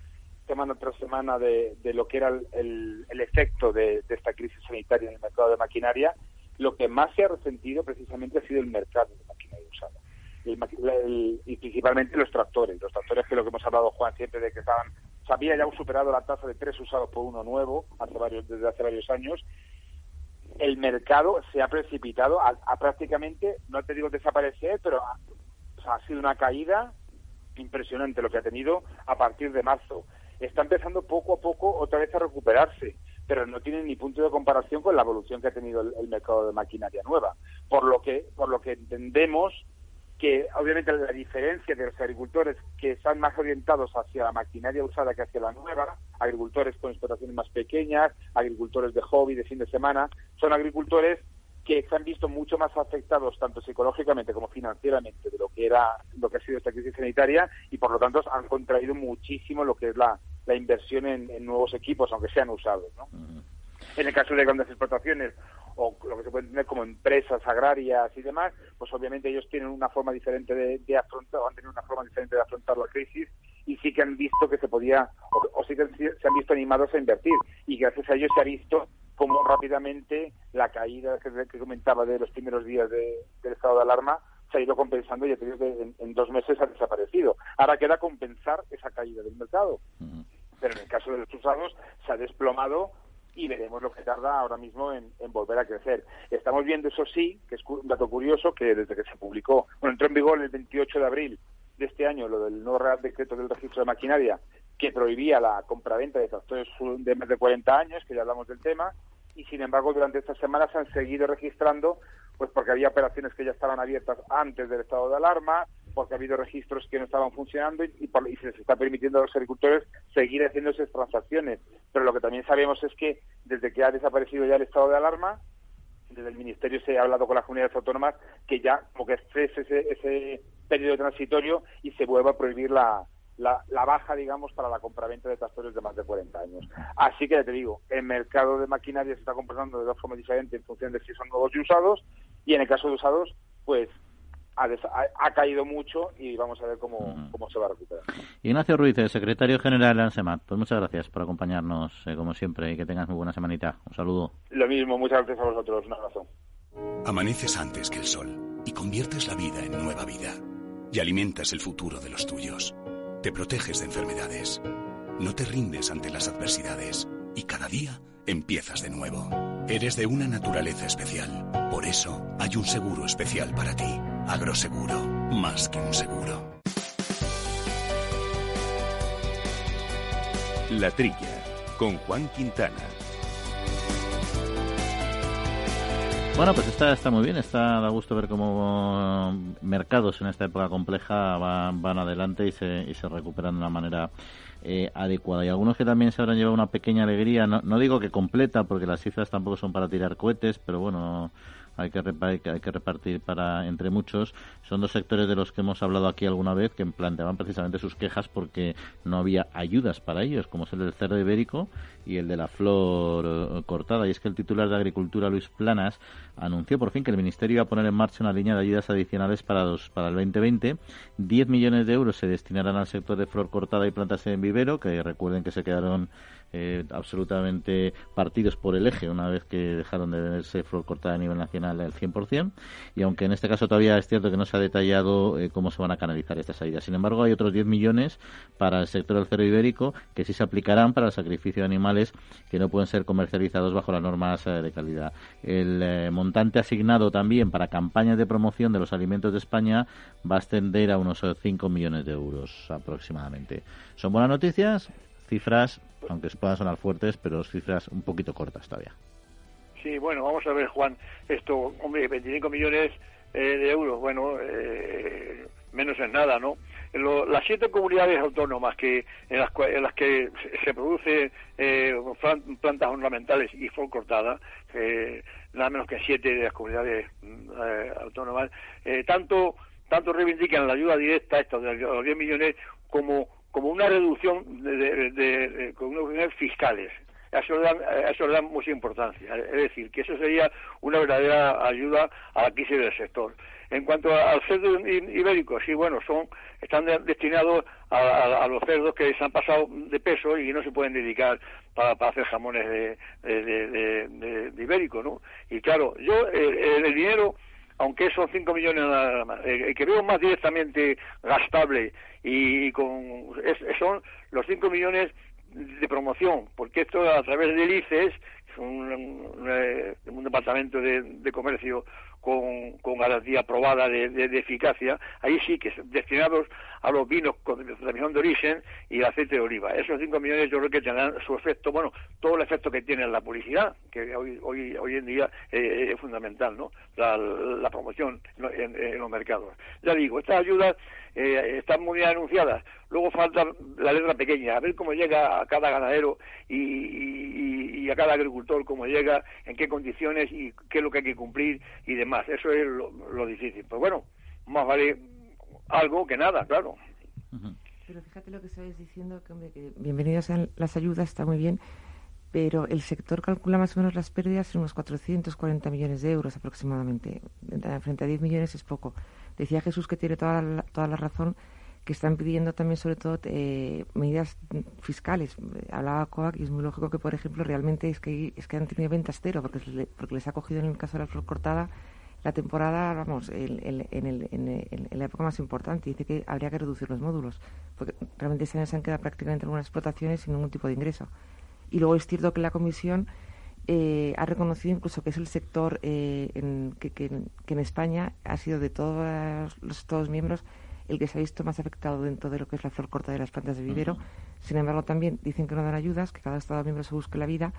semana tras semana de, de lo que era el, el, efecto de, esta crisis sanitaria en el mercado de maquinaria, lo que más se ha resentido precisamente ha sido el mercado de maquinaria usada. El, y principalmente los tractores. Los tractores que lo que hemos hablado, Juan, siempre de que estaban, se había ya superado la tasa de tres usados por uno nuevo hace varios, desde hace varios años. El mercado se ha precipitado a, a prácticamente, no te digo desaparecer, pero ha sido una caída impresionante lo que ha tenido a partir de marzo está empezando poco a poco otra vez a recuperarse, pero no tiene ni punto de comparación con la evolución que ha tenido el, mercado de maquinaria nueva. Por lo que, por lo que entendemos que obviamente la diferencia de los agricultores que están más orientados hacia la maquinaria usada que hacia la nueva, agricultores con explotaciones más pequeñas, agricultores de hobby, de fin de semana, son agricultores que se han visto mucho más afectados tanto psicológicamente como financieramente de lo que era lo que ha sido esta crisis sanitaria y por lo tanto han contraído muchísimo lo que es la, la inversión en, nuevos equipos aunque sean usados ¿no? en el caso de grandes explotaciones o lo que se puede entender como empresas agrarias y demás pues obviamente ellos tienen una forma diferente de, afrontar o han tenido una forma diferente de afrontar la crisis y sí que han visto que se podía o, sí que se han visto animados a invertir y gracias a ellos se ha visto cómo rápidamente la caída que, comentaba de los primeros días del estado de alarma se ha ido compensando y que en, dos meses ha desaparecido. Ahora queda compensar esa caída del mercado. Pero en el caso de los usados se ha desplomado y veremos lo que tarda ahora mismo en, volver a crecer. Estamos viendo, eso sí, que es un dato curioso, que desde que se publicó, bueno, entró en vigor el 28 de abril de este año, lo del nuevo Real Decreto del Registro de Maquinaria, que prohibía la compraventa de tractores de más de 40 años, que ya hablamos del tema, y sin embargo durante estas semanas se han seguido registrando pues porque había operaciones que ya estaban abiertas antes del estado de alarma, porque ha habido registros que no estaban funcionando y, se les está permitiendo a los agricultores seguir haciendo esas transacciones. Pero lo que también sabemos es que desde que ha desaparecido ya el estado de alarma, desde el Ministerio se ha hablado con las comunidades autónomas que ya como que cese ese, ese periodo transitorio y se vuelva a prohibir la, la, baja, digamos, para la compraventa de tractores de más de 40 años. Así que te digo, el mercado de maquinaria se está comportando de dos formas diferentes en función de si son nuevos y usados, y en el caso de usados, pues ha, caído mucho y vamos a ver cómo, cómo se va a recuperar. Ignacio Ruiz, secretario general de ANSEMAT, pues muchas gracias por acompañarnos, eh, como siempre, y que tengas muy buena semanita. Un saludo. Lo mismo, muchas gracias a vosotros. Un abrazo. Amaneces antes que el sol y conviertes la vida en nueva vida. Y alimentas el futuro de los tuyos. Te proteges de enfermedades. No te rindes ante las adversidades. Y cada día empiezas de nuevo. Eres de una naturaleza especial. Por eso hay un seguro especial para ti. Agroseguro. Más que un seguro. La Trilla. Con Juan Quintana. Bueno, pues está, está muy bien, está da gusto ver cómo mercados en esta época compleja van, van adelante y se, y se recuperan de una manera eh, adecuada. Y algunos que también se habrán llevado una pequeña alegría, no, no digo que completa, porque las cifras tampoco son para tirar cohetes, pero bueno, hay que, hay que repartir para entre muchos. Son dos sectores de los que hemos hablado aquí alguna vez que planteaban precisamente sus quejas porque no había ayudas para ellos, como es el del cerdo ibérico y el de la flor eh, cortada. Y es que el titular de Agricultura, Luis Planas, anunció por fin que el Ministerio iba a poner en marcha una línea de ayudas adicionales para, dos, para el 2020. 10 millones de euros se destinarán al sector de flor cortada y plantas en vivero, que recuerden que se quedaron eh, absolutamente partidos por el eje una vez que dejaron de verse flor cortada a nivel nacional al 100%. Y aunque en este caso todavía es cierto que no se ha detallado eh, cómo se van a canalizar estas ayudas. Sin embargo, hay otros 10 millones para el sector del cerdo ibérico que sí se aplicarán para el sacrificio de animales que no pueden ser comercializados bajo las normas eh, de calidad. El montante asignado también para campañas de promoción de los alimentos de España va a ascender a unos 5 millones de euros aproximadamente. ¿Son buenas noticias? Cifras aunque puedan sonar fuertes, pero cifras un poquito cortas todavía. Sí, bueno, vamos a ver, Juan, esto, hombre, 25 millones eh, de euros, bueno, eh, menos es nada, ¿no? las siete comunidades autónomas que en las, en las que se produce eh, plantas ornamentales y flor cortada, nada menos que siete de las comunidades autónomas, tanto tanto reivindican la ayuda directa, esto de los 10 millones, como como una reducción de, de, con unos fiscales. Eso le, dan, eso le dan mucha importancia. Es decir, que eso sería una verdadera ayuda a la crisis del sector. En cuanto al cerdo ibérico, sí, bueno, son están destinados a, los cerdos que se han pasado de peso y no se pueden dedicar para, hacer jamones de, de, ibérico, ¿no? Y claro, yo el dinero aunque son 5 millones nada más, el eh, que veo más directamente gastable y con son los 5 millones de promoción, porque esto a través del ICES, un, un, eh, departamento de, comercio con, con garantía probada de, de, eficacia, ahí sí que destinados a los vinos con denominación de origen y el aceite de oliva. Esos 5 millones yo creo que tendrán su efecto, bueno, todo el efecto que tiene la publicidad, que hoy, hoy, hoy en día eh, es fundamental, ¿no? La, promoción en, los mercados. Ya digo, estas ayudas eh, están muy bien anunciadas, luego falta la letra pequeña, a ver cómo llega a cada ganadero y, a cada agricultor, cómo llega, en qué condiciones y qué es lo que hay que cumplir y demás. Eso es lo, difícil. Pues bueno, más vale algo que nada, claro. Pero fíjate lo que estáis diciendo, que, hombre, que bienvenidas sean las ayudas, está muy bien, pero el sector calcula más o menos las pérdidas en unos 440 millones de euros aproximadamente. Frente a 10 millones es poco. Decía Jesús que tiene toda la, toda la razón que están pidiendo también sobre todo eh, medidas fiscales. Hablaba Coac y es muy lógico que, por ejemplo, realmente es que, es que han tenido ventas cero porque, porque les ha cogido en el caso de la flor cortada la temporada, vamos, en, en, la época más importante. Dice que habría que reducir los módulos porque realmente se han quedado prácticamente algunas explotaciones sin ningún tipo de ingreso. Y luego es cierto que la Comisión eh, ha reconocido incluso que es el sector eh, en, que, que, en España ha sido de todos los Estados miembros el que se ha visto más afectado dentro de lo que es la flor corta de las plantas de vivero. Sin embargo, también dicen que no dan ayudas, que cada Estado miembro se busque la vida.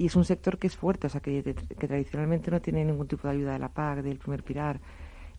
Y es un sector que es fuerte, o sea, que, que tradicionalmente no tiene ningún tipo de ayuda de la PAC, del primer pilar,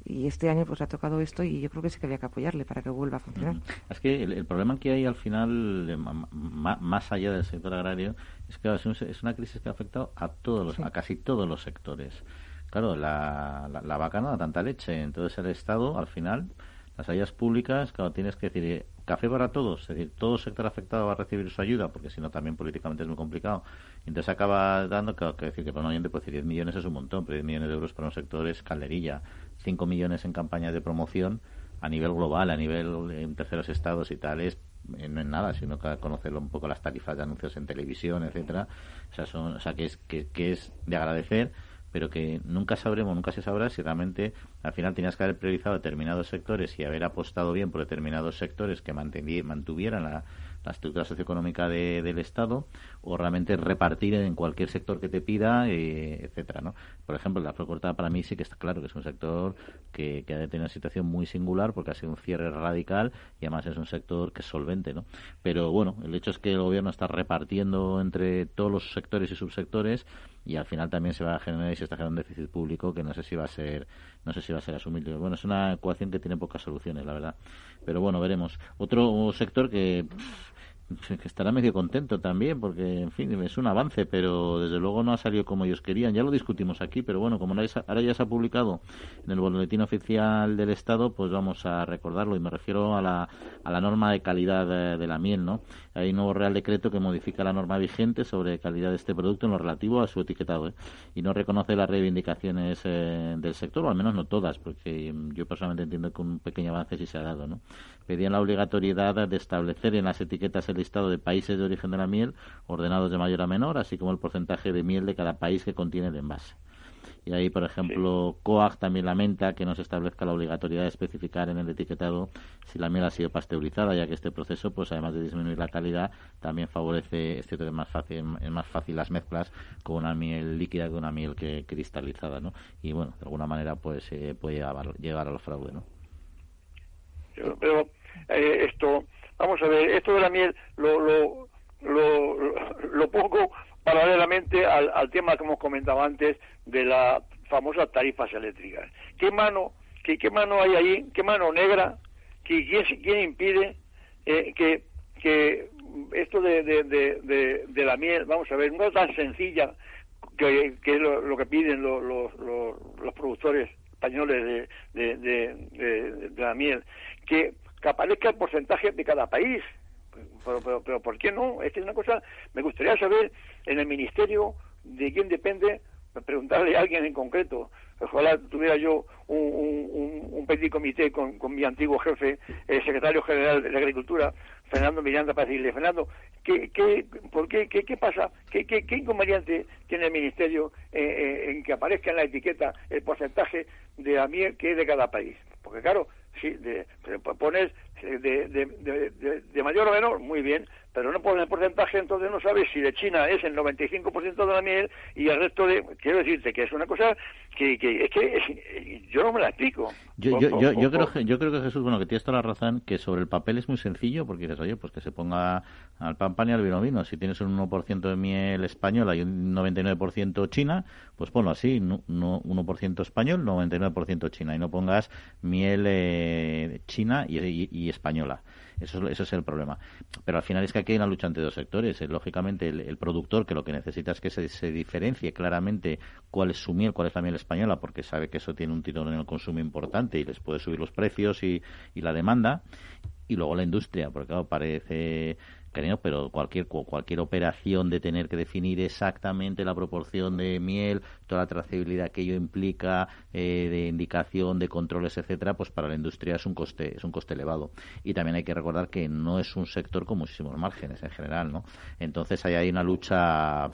y este año pues ha tocado esto y yo creo que sí que había que apoyarle para que vuelva a funcionar. Es que el, problema que hay al final, más allá del sector agrario, es que es una crisis que ha afectado a todos los, a casi todos los sectores. Claro, la, la, vaca no da tanta leche, entonces el Estado al final las ayudas públicas, claro, tienes que decir café para todos, es decir, todo sector afectado va a recibir su ayuda, porque si no también políticamente es muy complicado. Entonces acaba dando, que, decir que para un oyente decir 10 millones es un montón, pero 10 millones de euros para un sector es calderilla. 5 millones en campañas de promoción a nivel global, a nivel en terceros estados y tal, es eh, no es nada, sino que conocer un poco las tarifas de anuncios en televisión, etcétera. O sea, son, o sea que es que, que es de agradecer pero que nunca sabremos, nunca se sabrá si realmente al final tenías que haber priorizado determinados sectores y haber apostado bien por determinados sectores que mantuvieran la, la estructura socioeconómica de, del Estado o realmente repartir en cualquier sector que te pida, eh, etcétera, ¿no? Por ejemplo, la cortada para mí sí que está claro que es un sector que, que ha tener una situación muy singular porque ha sido un cierre radical y además es un sector que es solvente, ¿no? Pero bueno, el hecho es que el gobierno está repartiendo entre todos los sectores y subsectores y al final también se va a generar y se está generando un déficit público que no sé si va a ser no sé si va a ser asumible bueno es una ecuación que tiene pocas soluciones la verdad pero bueno veremos. Otro sector que que estará medio contento también, porque, en fin, es un avance, pero desde luego no ha salido como ellos querían. Ya lo discutimos aquí, pero bueno, como ahora ya se ha publicado en el boletín oficial del Estado, pues vamos a recordarlo. Y me refiero a la, a la norma de calidad de, la miel, ¿no? Hay un nuevo Real Decreto que modifica la norma vigente sobre calidad de este producto en lo relativo a su etiquetado, ¿eh? Y no reconoce las reivindicaciones eh, del sector, o al menos no todas, porque yo personalmente entiendo que un pequeño avance sí se ha dado, ¿no? Pedían la obligatoriedad de establecer en las etiquetas el listado de países de origen de la miel, ordenados de mayor a menor, así como el porcentaje de miel de cada país que contiene el envase. Y ahí, por ejemplo, COAG también lamenta que no se establezca la obligatoriedad de especificar en el etiquetado si la miel ha sido pasteurizada, ya que este proceso, pues además de disminuir la calidad, también favorece, es cierto que es más fácil, es más fácil las mezclas con una miel líquida que una miel que cristalizada, ¿no? Y bueno, de alguna manera, pues puede llegar, llegar al fraude, ¿no? Pero eh, esto Vamos a ver, esto de la miel lo, lo, lo, pongo paralelamente al, al, tema que hemos comentado antes de las famosas tarifas eléctricas. ¿Qué mano, qué, qué mano hay ahí? ¿Qué mano negra? ¿Quién, quién impide eh, que, que esto de, de, de, de, la miel, vamos a ver, no es tan sencilla que, que es lo, que piden los, los, los, productores españoles de, la miel, que que aparezca el porcentaje de cada país. Pero, pero, ¿por qué no? Es que es una cosa, me gustaría saber en el ministerio de quién depende, preguntarle a alguien en concreto. Ojalá tuviera yo un, un, un petit comité con, con, mi antiguo jefe, el secretario general de Agricultura, Fernando Miranda, para decirle, Fernando, ¿qué, qué, por qué, qué, pasa? ¿Qué, qué, qué inconveniente tiene el ministerio eh, eh, en que aparezca en la etiqueta el porcentaje de la miel que es de cada país? Porque claro, sí, de, pones de, de, de, mayor o menor, muy bien, pero no pones el porcentaje, entonces no sabes si de China es el 95% de la miel y el resto de... Quiero decirte que es una cosa que, que es que yo no me la explico. Yo, yo, yo, yo creo, que, yo creo que Jesús, bueno, que tienes toda la razón, que sobre el papel es muy sencillo, porque dices, oye, pues que se ponga al pan pan y al vino vino. Si tienes un 1% de miel española y un 99% china, pues ponlo así, no, 1% español, 99% china, y no pongas miel eh, china y española. Eso, es el problema. Pero al final es que aquí hay una lucha entre dos sectores. Eh, lógicamente, el, productor que lo que necesita es que se, diferencie claramente cuál es su miel, cuál es la miel española, porque sabe que eso tiene un tirón en el consumo importante y les puede subir los precios y, y la demanda. Y luego la industria, porque claro, parece pero cualquier cualquier operación de tener que definir exactamente la proporción de miel, toda la trazabilidad que ello implica, eh, de indicación, de controles, etcétera, pues para la industria es un coste es un coste elevado. Y también hay que recordar que no es un sector con muchísimos márgenes en general, ¿no? Entonces ahí hay una lucha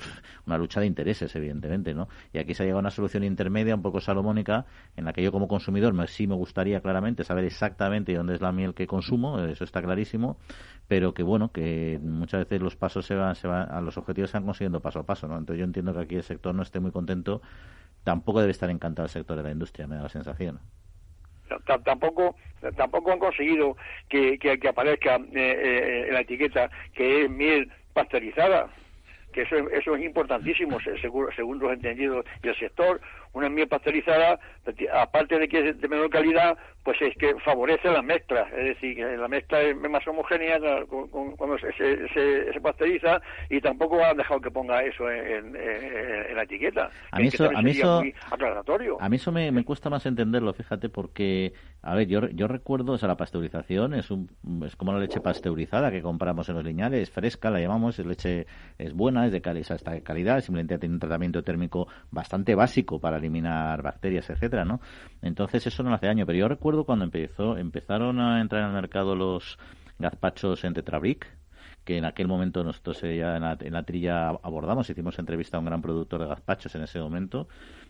una lucha de intereses, evidentemente, ¿no? Y aquí se ha llegado a una solución intermedia un poco salomónica en la que yo como consumidor me, sí me gustaría claramente saber exactamente dónde es la miel que consumo, eso está clarísimo, pero que bueno, que muchas veces los pasos se van, se van, a los objetivos se van consiguiendo paso a paso, ¿no? Entonces yo entiendo que aquí el sector no esté muy contento, tampoco debe estar encantado el sector de la industria, me da la sensación. tampoco tampoco han conseguido que, que, aparezca eh, eh, en la etiqueta que es miel pasteurizada que eso, eso es importantísimo según, según los entendidos y el sector una miel pasteurizada aparte de que es de menor calidad pues es que favorece la mezcla, es decir, que la mezcla es más homogénea cuando se, se, pasteuriza y tampoco han dejado que ponga eso en, la etiqueta. A mí eso, a mí eso, A mí eso me, cuesta más entenderlo, fíjate, porque, a ver, yo, yo recuerdo, o sea, la pasteurización es, un, es como la leche pasteurizada que compramos en los lineales, fresca, la llamamos, es leche, es buena, es de calidad, está de calidad, simplemente tiene un tratamiento térmico bastante básico para eliminar bacterias, etcétera, ¿no? Entonces eso no hace daño, pero yo recuerdo cuando empezó, empezaron a entrar en el mercado los gazpachos en Tetrabric, que en aquel momento nosotros ya en la, trilla abordamos, hicimos entrevista a un gran productor de gazpachos en ese momento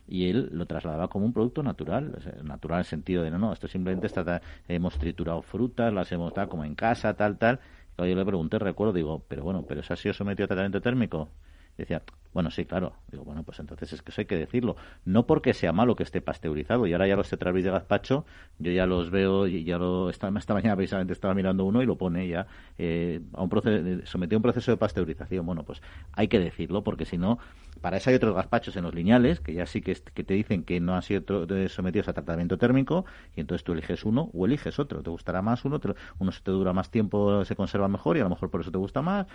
y él lo trasladaba como un producto natural, natural en el sentido de no, no, esto simplemente está, hemos triturado frutas, las hemos dado como en casa, tal, tal. yo le pregunté, recuerdo, digo, pero bueno, pero eso ha sido sometido a tratamiento térmico. decía, bueno, sí, claro. Digo, bueno, pues entonces es que eso hay que decirlo. No porque sea malo que esté pasteurizado. Y ahora ya los tetrabric de gazpacho, yo ya los veo, y ya lo, esta, esta mañana precisamente estaba mirando uno y lo pone ya eh, a un proceso, sometió a un proceso de pasteurización. Bueno, pues hay que decirlo porque si no, para eso hay otros gazpachos en los lineales que ya sí que, que te dicen que no han sido sometidos a tratamiento térmico y entonces tú eliges uno o eliges otro. Te gustará más uno, uno se te dura más tiempo, se conserva mejor y a lo mejor por eso te gusta más.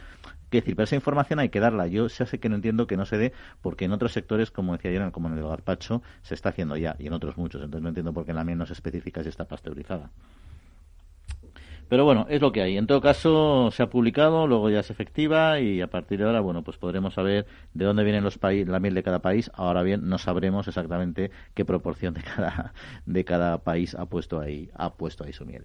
Que decir, pero esa información hay que darla. Yo sé que no entiendo que que no se dé, porque en otros sectores, como decía ayer, como en el garpacho, se está haciendo ya, y en otros muchos. Entonces no entiendo por qué en la miel no se especifica si está pasteurizada. Pero bueno, es lo que hay. En todo caso, se ha publicado, luego ya es efectiva y a partir de ahora, bueno, pues podremos saber de dónde vienen los países, la miel de cada país. Ahora bien, no sabremos exactamente qué proporción de cada, de cada país ha puesto ahí, ha puesto ahí su miel.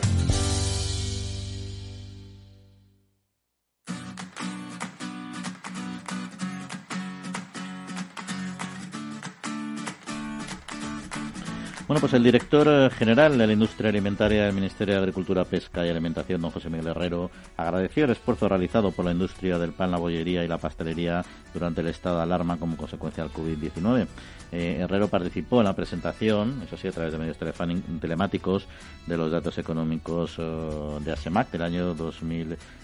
Bueno, pues el director eh, general de la industria alimentaria del Ministerio de Agricultura, Pesca y Alimentación, don José Miguel Herrero, agradeció el esfuerzo realizado por la industria del pan, la bollería y la pastelería durante el estado de alarma como consecuencia del COVID-19. Eh, Herrero participó en la presentación, eso sí, a través de medios telemáticos, de los datos económicos eh, de ASEMAC del año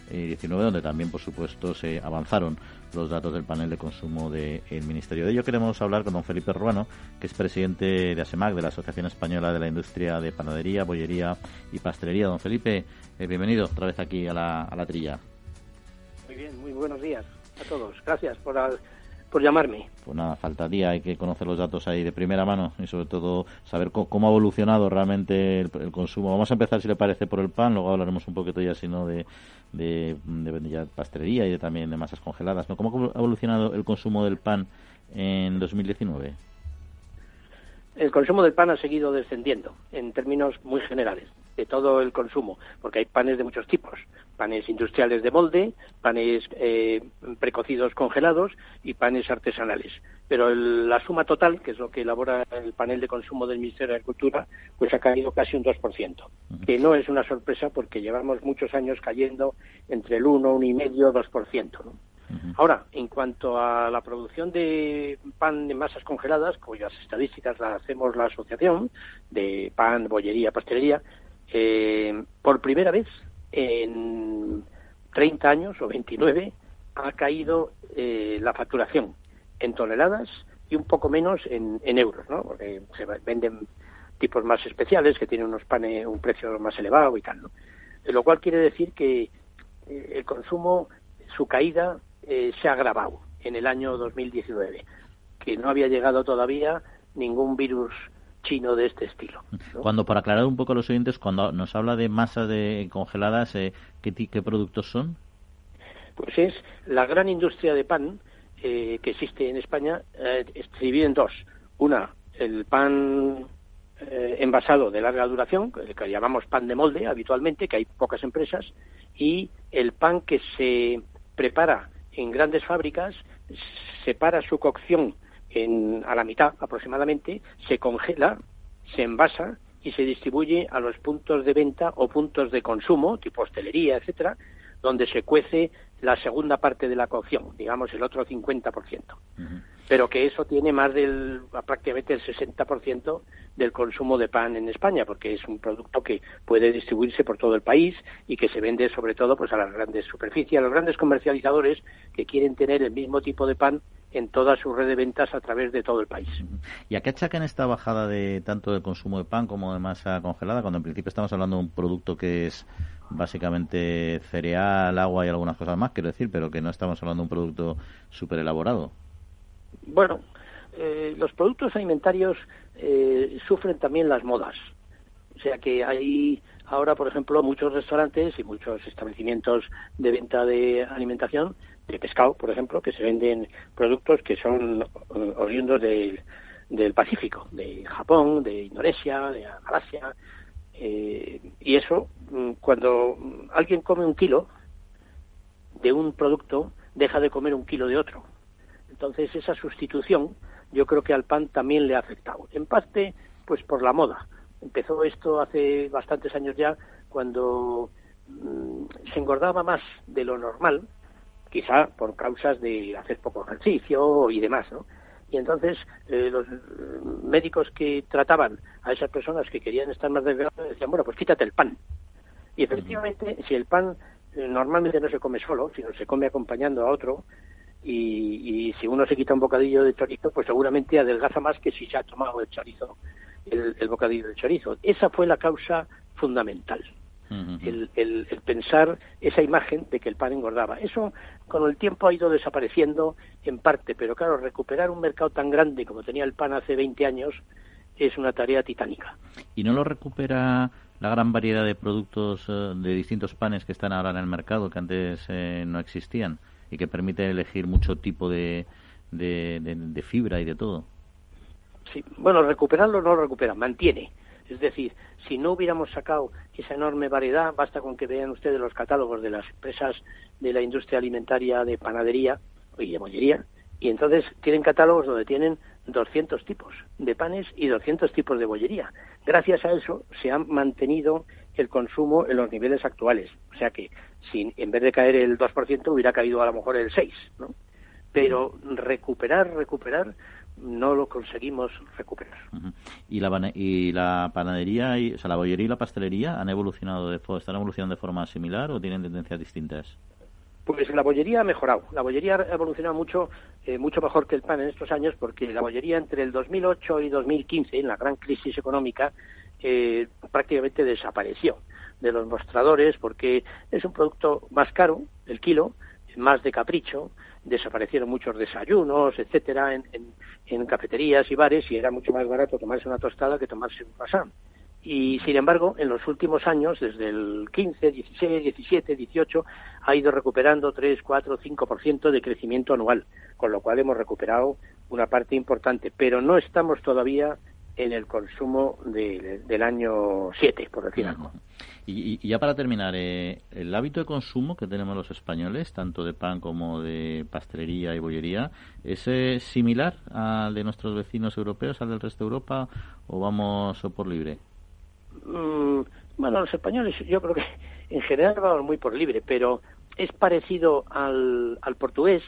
2019, donde también, por supuesto, se avanzaron los datos del panel de consumo del Ministerio. De ello queremos hablar con don Felipe Ruano, que es presidente de ASEMAC, de la Asociación Española de la Industria de Panadería, Bollería y Pastelería. Don Felipe, eh, bienvenido otra vez aquí a la, a la trilla. Muy bien, muy buenos días a todos. Gracias por por llamarme. Pues nada, faltaría, hay que conocer los datos ahí de primera mano y sobre todo saber cómo, ha evolucionado realmente el, consumo. Vamos a empezar, si le parece, por el pan, luego hablaremos un poquito ya, si no, de, de, de, pastelería y de, también de masas congeladas. ¿no? ¿Cómo ha evolucionado el consumo del pan en 2019? El consumo del pan ha seguido descendiendo en términos muy generales de todo el consumo, porque hay panes de muchos tipos, panes industriales de molde, panes eh, precocidos congelados y panes artesanales. Pero la suma total, que es lo que elabora el panel de consumo del Ministerio de Agricultura, pues ha caído casi un 2%, que no es una sorpresa porque llevamos muchos años cayendo entre el 1, 1,5, 2%. ¿no? Ahora, en cuanto a la producción de pan de masas congeladas, cuyas estadísticas las hacemos la asociación de pan, bollería, pastelería, eh, por primera vez en 30 años o 29 ha caído eh, la facturación en toneladas y un poco menos en, euros, ¿no? Porque se venden tipos más especiales que tienen unos panes un precio más elevado y tal, ¿no? Lo cual quiere decir que eh, el consumo, su caída eh, se ha agravado en el año 2019, que no había llegado todavía ningún virus chino de este estilo. Cuando, para aclarar un poco a los oyentes, cuando nos habla de masas de congeladas, eh, ¿qué, ¿qué, productos son? Pues es la gran industria de pan eh, que existe en España, eh, se divide en dos. Una, el pan envasado de larga duración, que llamamos pan de molde habitualmente, que hay pocas empresas, y el pan que se prepara en grandes fábricas, separa su cocción en, a la mitad aproximadamente, se congela, se envasa y se distribuye a los puntos de venta o puntos de consumo, tipo hostelería, etcétera, donde se cuece la segunda parte de la cocción, digamos el otro 50%. Pero que eso tiene más del prácticamente el 60% del consumo de pan en España, porque es un producto que puede distribuirse por todo el país y que se vende sobre todo pues a las grandes superficies, a los grandes comercializadores que quieren tener el mismo tipo de pan en toda su red de ventas a través de todo el país. ¿Y a qué achacan esta bajada de tanto del consumo de pan como de masa congelada, cuando en principio estamos hablando de un producto que es básicamente cereal, agua y algunas cosas más, quiero decir, pero que no estamos hablando de un producto súper elaborado? Bueno, eh, los productos alimentarios eh, sufren también las modas. O sea que hay ahora, por ejemplo, muchos restaurantes y muchos establecimientos de venta de alimentación, de pescado, por ejemplo, que se venden productos que son eh, oriundos del, Pacífico, de Japón, de Indonesia, de Malasia. Y eso, mm, cuando alguien come un kilo de un producto, deja de comer un kilo de otro. Entonces, esa sustitución yo creo que al pan también le ha afectado. En parte, pues por la moda. Empezó esto hace bastantes años ya, cuando mm, se engordaba más de lo normal, quizá por causas de hacer poco ejercicio y demás, ¿no? Y entonces eh, los médicos que trataban a esas personas que querían estar más delgadas decían, bueno, pues quítate el pan. Y efectivamente, si el pan eh, normalmente no se come solo, sino se come acompañando a otro, y, si uno se quita un bocadillo de chorizo, pues seguramente adelgaza más que si se ha tomado el chorizo, el, bocadillo de chorizo. Esa fue la causa fundamental. El, el, pensar esa imagen de que el pan engordaba. Eso con el tiempo ha ido desapareciendo en parte, pero claro, recuperar un mercado tan grande como tenía el pan hace 20 años es una tarea titánica. ¿Y no lo recupera la gran variedad de productos eh, de distintos panes que están ahora en el mercado que antes eh, no existían? y que permite elegir mucho tipo de, de, fibra y de todo. Sí, bueno, recuperarlo no lo recupera, mantiene. Es decir, si no hubiéramos sacado esa enorme variedad, basta con que vean ustedes los catálogos de las empresas de la industria alimentaria de panadería y de mollería, y entonces tienen catálogos donde tienen 200 tipos de panes y 200 tipos de bollería. Gracias a eso se ha mantenido el consumo en los niveles actuales. O sea que si en vez de caer el 2% hubiera caído a lo mejor el 6%, ¿no? Pero recuperar, recuperar, no lo conseguimos recuperar. ¿Y la, y la panadería, y, o sea, la bollería y la pastelería han evolucionado de, están evolucionando de forma similar o tienen tendencias distintas? Pues la bollería ha mejorado. La bollería ha evolucionado mucho, eh, mucho mejor que el pan en estos años, porque la bollería entre el 2008 y 2015, en la gran crisis económica, eh, prácticamente desapareció de los mostradores porque es un producto más caro, el kilo, más de capricho, desaparecieron muchos desayunos, etcétera, en, en, cafeterías y bares y era mucho más barato tomarse una tostada que tomarse un croissant. Y sin embargo, en los últimos años, desde el 15, 16, 17, 18, ha ido recuperando 3, 4, 5% de crecimiento anual, con lo cual hemos recuperado una parte importante, pero no estamos todavía en el consumo del año 7, por decir algo. Y, ya para terminar, eh, el hábito de consumo que tenemos los españoles, tanto de pan como de pastelería y bollería, ¿es eh, similar al de nuestros vecinos europeos, al del resto de Europa, o vamos por libre? Mm, bueno, los españoles yo creo que en general vamos muy por libre, pero es parecido al, al portugués,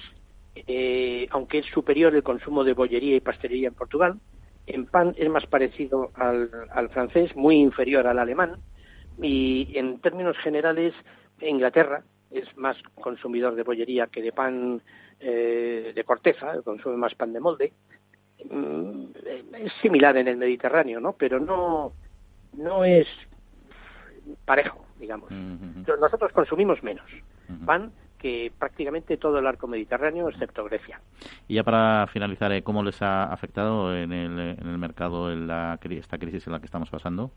eh, aunque es superior el consumo de bollería y pastelería en Portugal. En pan es más parecido al, al francés, muy inferior al alemán y en términos generales, Inglaterra es más consumidor de bollería que de pan eh, de corteza, consume más pan de molde. Mm, es similar en el Mediterráneo, ¿no? Pero no, no es parejo, digamos. Nosotros consumimos menos pan que prácticamente todo el arco mediterráneo, excepto Grecia. Y ya para finalizar, ¿eh? ¿cómo les ha afectado en el, en el mercado en la, esta crisis en la que estamos pasando?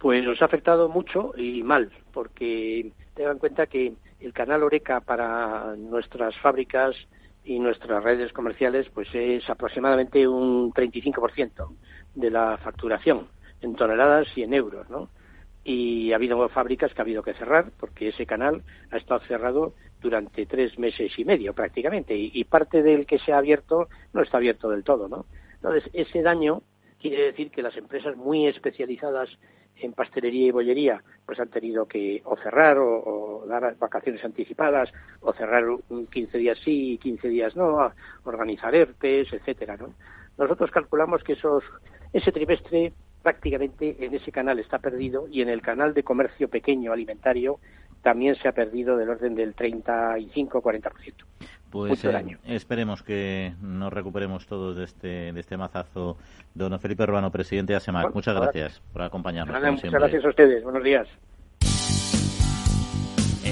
Pues nos ha afectado mucho y mal, porque tengan en cuenta que el canal Oreca para nuestras fábricas y nuestras redes comerciales pues es aproximadamente un 35% de la facturación en toneladas y en euros, ¿no? Y ha habido fábricas que ha habido que cerrar porque ese canal ha estado cerrado durante tres meses y medio prácticamente y, y parte del que se ha abierto no está abierto del todo, ¿no? Entonces ese daño quiere decir que las empresas muy especializadas en pastelería y bollería pues han tenido que o cerrar o, dar vacaciones anticipadas o cerrar un 15 días sí y 15 días no, organizar ERTES, etcétera, ¿no? Nosotros calculamos que esos ese trimestre prácticamente en ese canal está perdido y en el canal de comercio pequeño alimentario también se ha perdido del orden del 35-40%. Pues eh, esperemos que nos recuperemos todos de este, de este mazazo. Don Felipe Urbano, presidente de ASEMAC, muchas gracias por acompañarnos. muchas gracias a ustedes. Buenos días.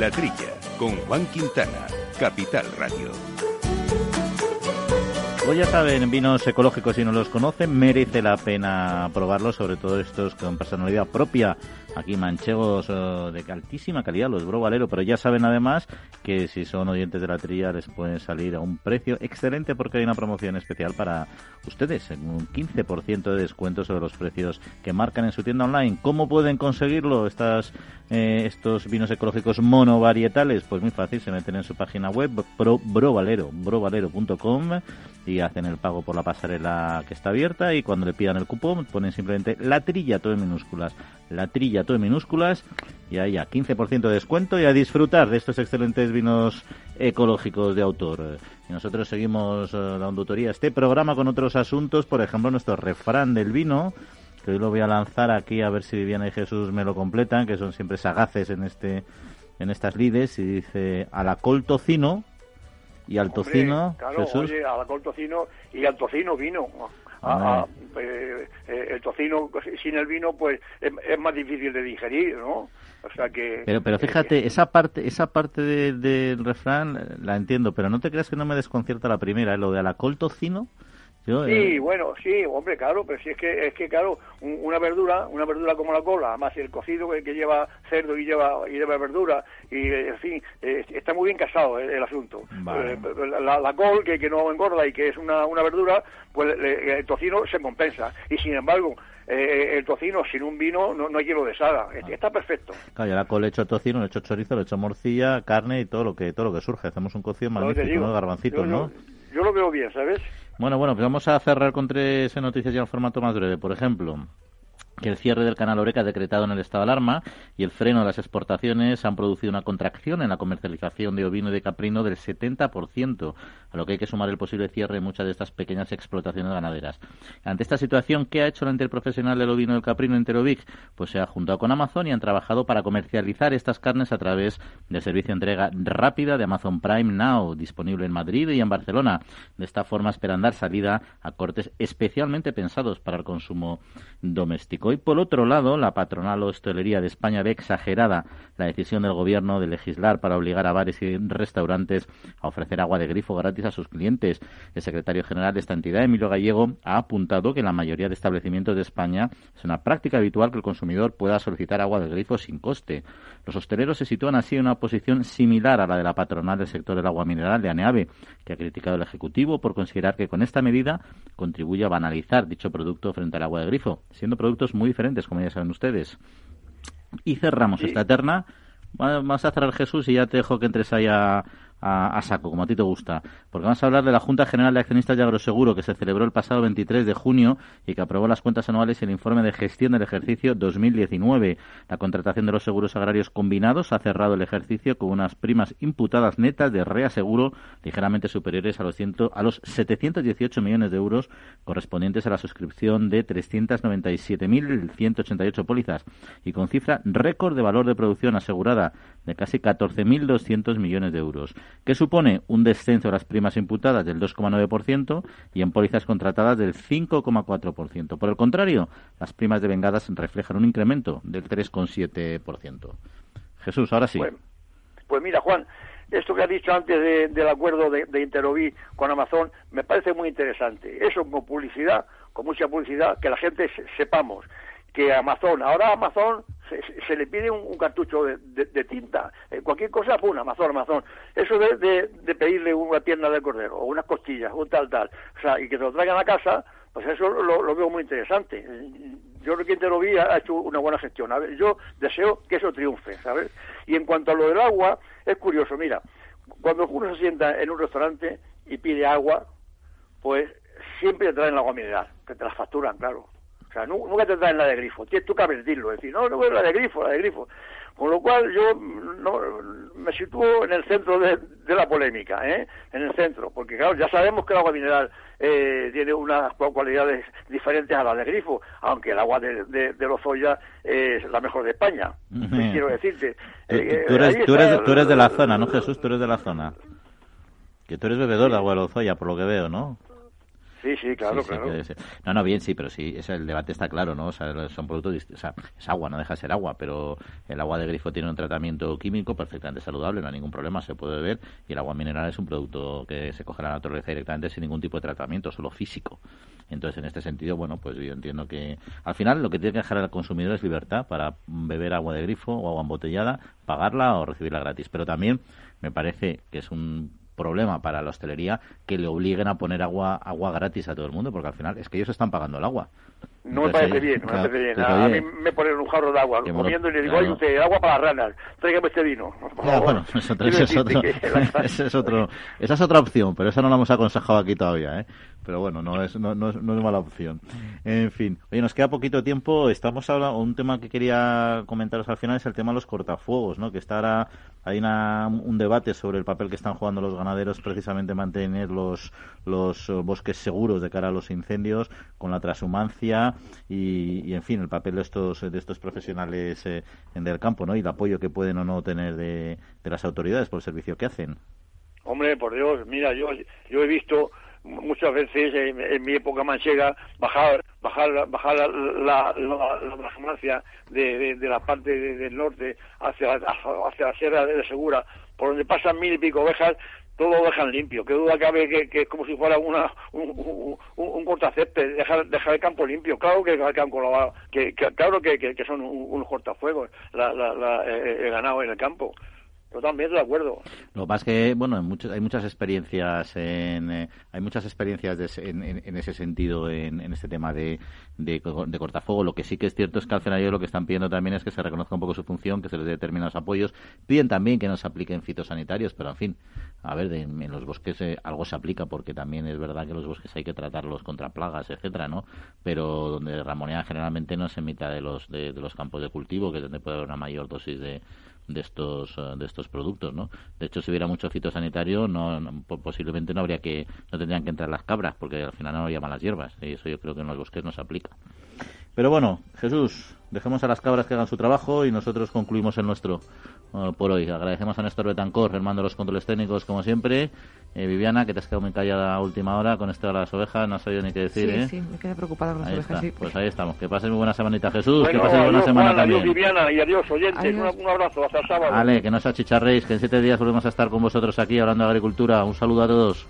La Trilla, con Juan Quintana, Capital Radio. Pues ya saben, vinos ecológicos, si no los conocen, merece la pena probarlos, sobre todo estos con personalidad propia aquí manchegos eh, de altísima calidad, los Bro Valero, pero ya saben además que si son oyentes de la trilla les pueden salir a un precio excelente porque hay una promoción especial para ustedes, un 15% de descuento sobre los precios que marcan en su tienda online. ¿Cómo pueden conseguirlo estas, eh, estos vinos ecológicos monovarietales? Pues muy fácil, se meten en su página web pro, brovalero, brovalero.com y hacen el pago por la pasarela que está abierta y cuando le pidan el cupón ponen simplemente la trilla todo en minúsculas la trilla todo en minúsculas y ahí a 15% de descuento y a disfrutar de estos excelentes vinos ecológicos de autor. Y nosotros seguimos eh, dando autoría a este programa con otros asuntos, por ejemplo nuestro refrán del vino, que hoy lo voy a lanzar aquí a ver si Viviana y Jesús me lo completan, que son siempre sagaces en este en estas lides y dice a la col tocino y al tocino Jesús. a la col tocino y al tocino vino eh, eh, el tocino sin el vino pues es, más difícil de digerir, ¿no? O sea que pero pero fíjate eh, esa parte esa parte del refrán la entiendo pero no te creas que no me desconcierta la primera lo de la col sí, eh, bueno, sí, hombre, claro, pero si es que, es que claro, una verdura, una verdura como la cola, además el cocido que, lleva cerdo y lleva, y lleva verdura, y en fin, eh, está muy bien casado el, asunto. La, col, que, que no engorda y que es una, una verdura, pues el tocino se compensa. Y sin embargo, eh, el tocino sin un vino no, no hay quien lo deshaga. Ah. Está perfecto. Claro, ya la col le hecho tocino, le hecho chorizo, le hecho morcilla, carne y todo lo que todo lo que surge. Hacemos un cocido magnífico, ¿no? Garbancitos, ¿no? Yo lo veo bien, ¿sabes? Bueno, bueno, pues vamos a cerrar con tres noticias ya en formato más breve. Por ejemplo, que el cierre del canal Oreca decretado en el estado de alarma y el freno de las exportaciones han producido una contracción en la comercialización de ovino y de caprino del 70%, a lo que hay que sumar el posible cierre de muchas de estas pequeñas explotaciones ganaderas. Ante esta situación, ¿qué ha hecho la interprofesional del ovino y del caprino Enterovic? Pues se ha juntado con Amazon y han trabajado para comercializar estas carnes a través del servicio de entrega rápida de Amazon Prime Now, disponible en Madrid y en Barcelona. De esta forma esperan dar salida a cortes especialmente pensados para el consumo doméstico. Y por otro lado, la patronal hostelería de España ve exagerada la decisión del gobierno de legislar para obligar a bares y restaurantes a ofrecer agua de grifo gratis a sus clientes. El secretario general de esta entidad, Emilio Gallego, ha apuntado que en la mayoría de establecimientos de España es una práctica habitual que el consumidor pueda solicitar agua de grifo sin coste. Los hosteleros se sitúan así en una posición similar a la de la patronal del sector del agua mineral de ANEAVE, que ha criticado al Ejecutivo por considerar que con esta medida contribuye a banalizar dicho producto frente al agua de grifo, siendo productos diferentes, como ya saben ustedes. Y cerramos esta terna. Vamos a cerrar Jesús y ya te dejo que entres ahí a, a, saco, como a ti te gusta, porque vamos a hablar de la Junta General de Accionistas de Agroseguro que se celebró el pasado 23 de junio y que aprobó las cuentas anuales y el informe de gestión del ejercicio 2019. La contratación de los seguros agrarios combinados ha cerrado el ejercicio con unas primas imputadas netas de reaseguro ligeramente superiores a los, ciento, a los 718 millones de euros correspondientes a la suscripción de 397.188 pólizas y con cifra récord de valor de producción asegurada de casi 14.200 millones de euros que supone un descenso de las primas imputadas del 2,9% y en pólizas contratadas del 5,4%. Por el contrario, las primas de vengadas reflejan un incremento del 3,7%. Jesús, ahora sí. Pues, mira, Juan, esto que has dicho antes del acuerdo de, de con Amazon me parece muy interesante. Eso con publicidad, con mucha publicidad, que la gente sepamos que Amazon, ahora Amazon se, le pide un, cartucho de, tinta, eh, cualquier cosa, pum, Amazon, Amazon. Eso de, de, pedirle una pierna de cordero, o unas costillas, o tal, tal, o sea, y que te lo traigan a casa, pues eso lo, veo muy interesante. Yo creo que Interoví ha hecho una buena gestión. A ver, yo deseo que eso triunfe, ¿sabes? Y en cuanto a lo del agua, es curioso, mira, cuando uno se sienta en un restaurante y pide agua, pues siempre te traen agua mineral, que te la facturan, claro. O sea, nunca te traen la de grifo. Tienes tú que decirlo, decir, no, no es la de grifo, la de grifo. Con lo cual yo no, me sitúo en el centro de, la polémica, ¿eh? en el centro, porque claro, ya sabemos que el agua mineral eh, tiene unas cualidades diferentes a la de grifo, aunque el agua de, de, los es la mejor de España. Quiero decirte. Eh, tú, eres, tú, eres, tú, eres, de la zona, ¿no, Jesús? Tú eres de la zona. Que tú eres bebedor de agua de Lozoya, por lo que veo, ¿no? Sí, sí, claro, claro. no, no, bien, sí, pero sí, ese, el debate está claro, ¿no? O sea, son productos, o sea, es agua, no deja de ser agua, pero el agua de grifo tiene un tratamiento químico perfectamente saludable, no hay ningún problema, se puede beber, y el agua mineral es un producto que se coge a la naturaleza directamente sin ningún tipo de tratamiento, solo físico. Entonces, en este sentido, bueno, pues yo entiendo que al final lo que tiene que dejar al consumidor es libertad para beber agua de grifo o agua embotellada, pagarla o recibirla gratis. Pero también me parece que es un problema para la hostelería que le obliguen a poner agua agua gratis a todo el mundo, porque al final es que ellos están pagando el agua. No me parece bien, no me parece bien. A, mí me ponen un jarro de agua comiendo y le digo, oye usted, agua para las ranas, tráigame este vino. bueno, es es otro, esa es otra opción, pero esa no la hemos aconsejado aquí todavía, ¿eh? pero bueno, no es, no, no, es, mala opción. En fin, oye, nos queda poquito tiempo. Estamos hablando, un tema que quería comentaros al final es el tema de los cortafuegos, ¿no? Que está ahora, hay una, un debate sobre el papel que están jugando los ganaderos precisamente mantener los, los bosques seguros de cara a los incendios, con la transhumancia y, en fin, el papel de estos, de estos profesionales eh, en del campo. Y el apoyo que pueden o no tener de, de las autoridades por el servicio que hacen. Hombre, por Dios, mira, yo, yo he visto muchas veces en, mi época manchega bajar bajar bajar la, la, la, de, de, la parte del norte hacia, hacia la sierra de Segura por donde pasan mil y pico ovejas todo lo dejan limpio. Qué duda cabe que, es como si fuera una, un, un, un dejar, dejar el campo limpio. Claro que, que, que claro que, que, son unos cortafuegos la, la, la, eh, el ganado en el campo. Totalmente de acuerdo. Lo más que, bueno, hay muchas experiencias en, eh, hay muchas experiencias en, ese sentido en, este tema de, de, cortafuego. Lo que sí que es cierto es que al final lo que están pidiendo también es que se reconozca un poco su función, que se les dé determinados apoyos. Piden también que no se apliquen fitosanitarios, pero en fin, a ver, en los bosques eh, algo se aplica porque también es verdad que los bosques hay que tratarlos contra plagas, etcétera, ¿no? Pero donde ramonea generalmente no se emita de los de, los campos de cultivo, que es donde puede haber una mayor dosis de de estos eh, de estos productos no de hecho si hubiera mucho fitosanitario no, posiblemente no habría que no tendrían que entrar las cabras porque al final no habría malas hierbas y eso yo creo que en los bosques no se aplica pero bueno Jesús dejemos a las cabras que hagan su trabajo y nosotros concluimos el nuestro eh, por hoy agradecemos a Néstor Betancor hermano de los controles técnicos como siempre eh, Viviana, que te has quedado muy callada a última hora con esto de las ovejas, no has sabido ni qué decir, sí, ¿eh? Sí, me quedé preocupada con las ovejas, sí. Pues ahí estamos. Que pases muy buena semanita, Jesús. que pases buena semana también. Adiós, Viviana, y adiós, oyentes. Un, abrazo, hasta el sábado. Vale, que no se achicharréis, que en siete días volvemos a estar con vosotros aquí hablando de agricultura. Un saludo a todos.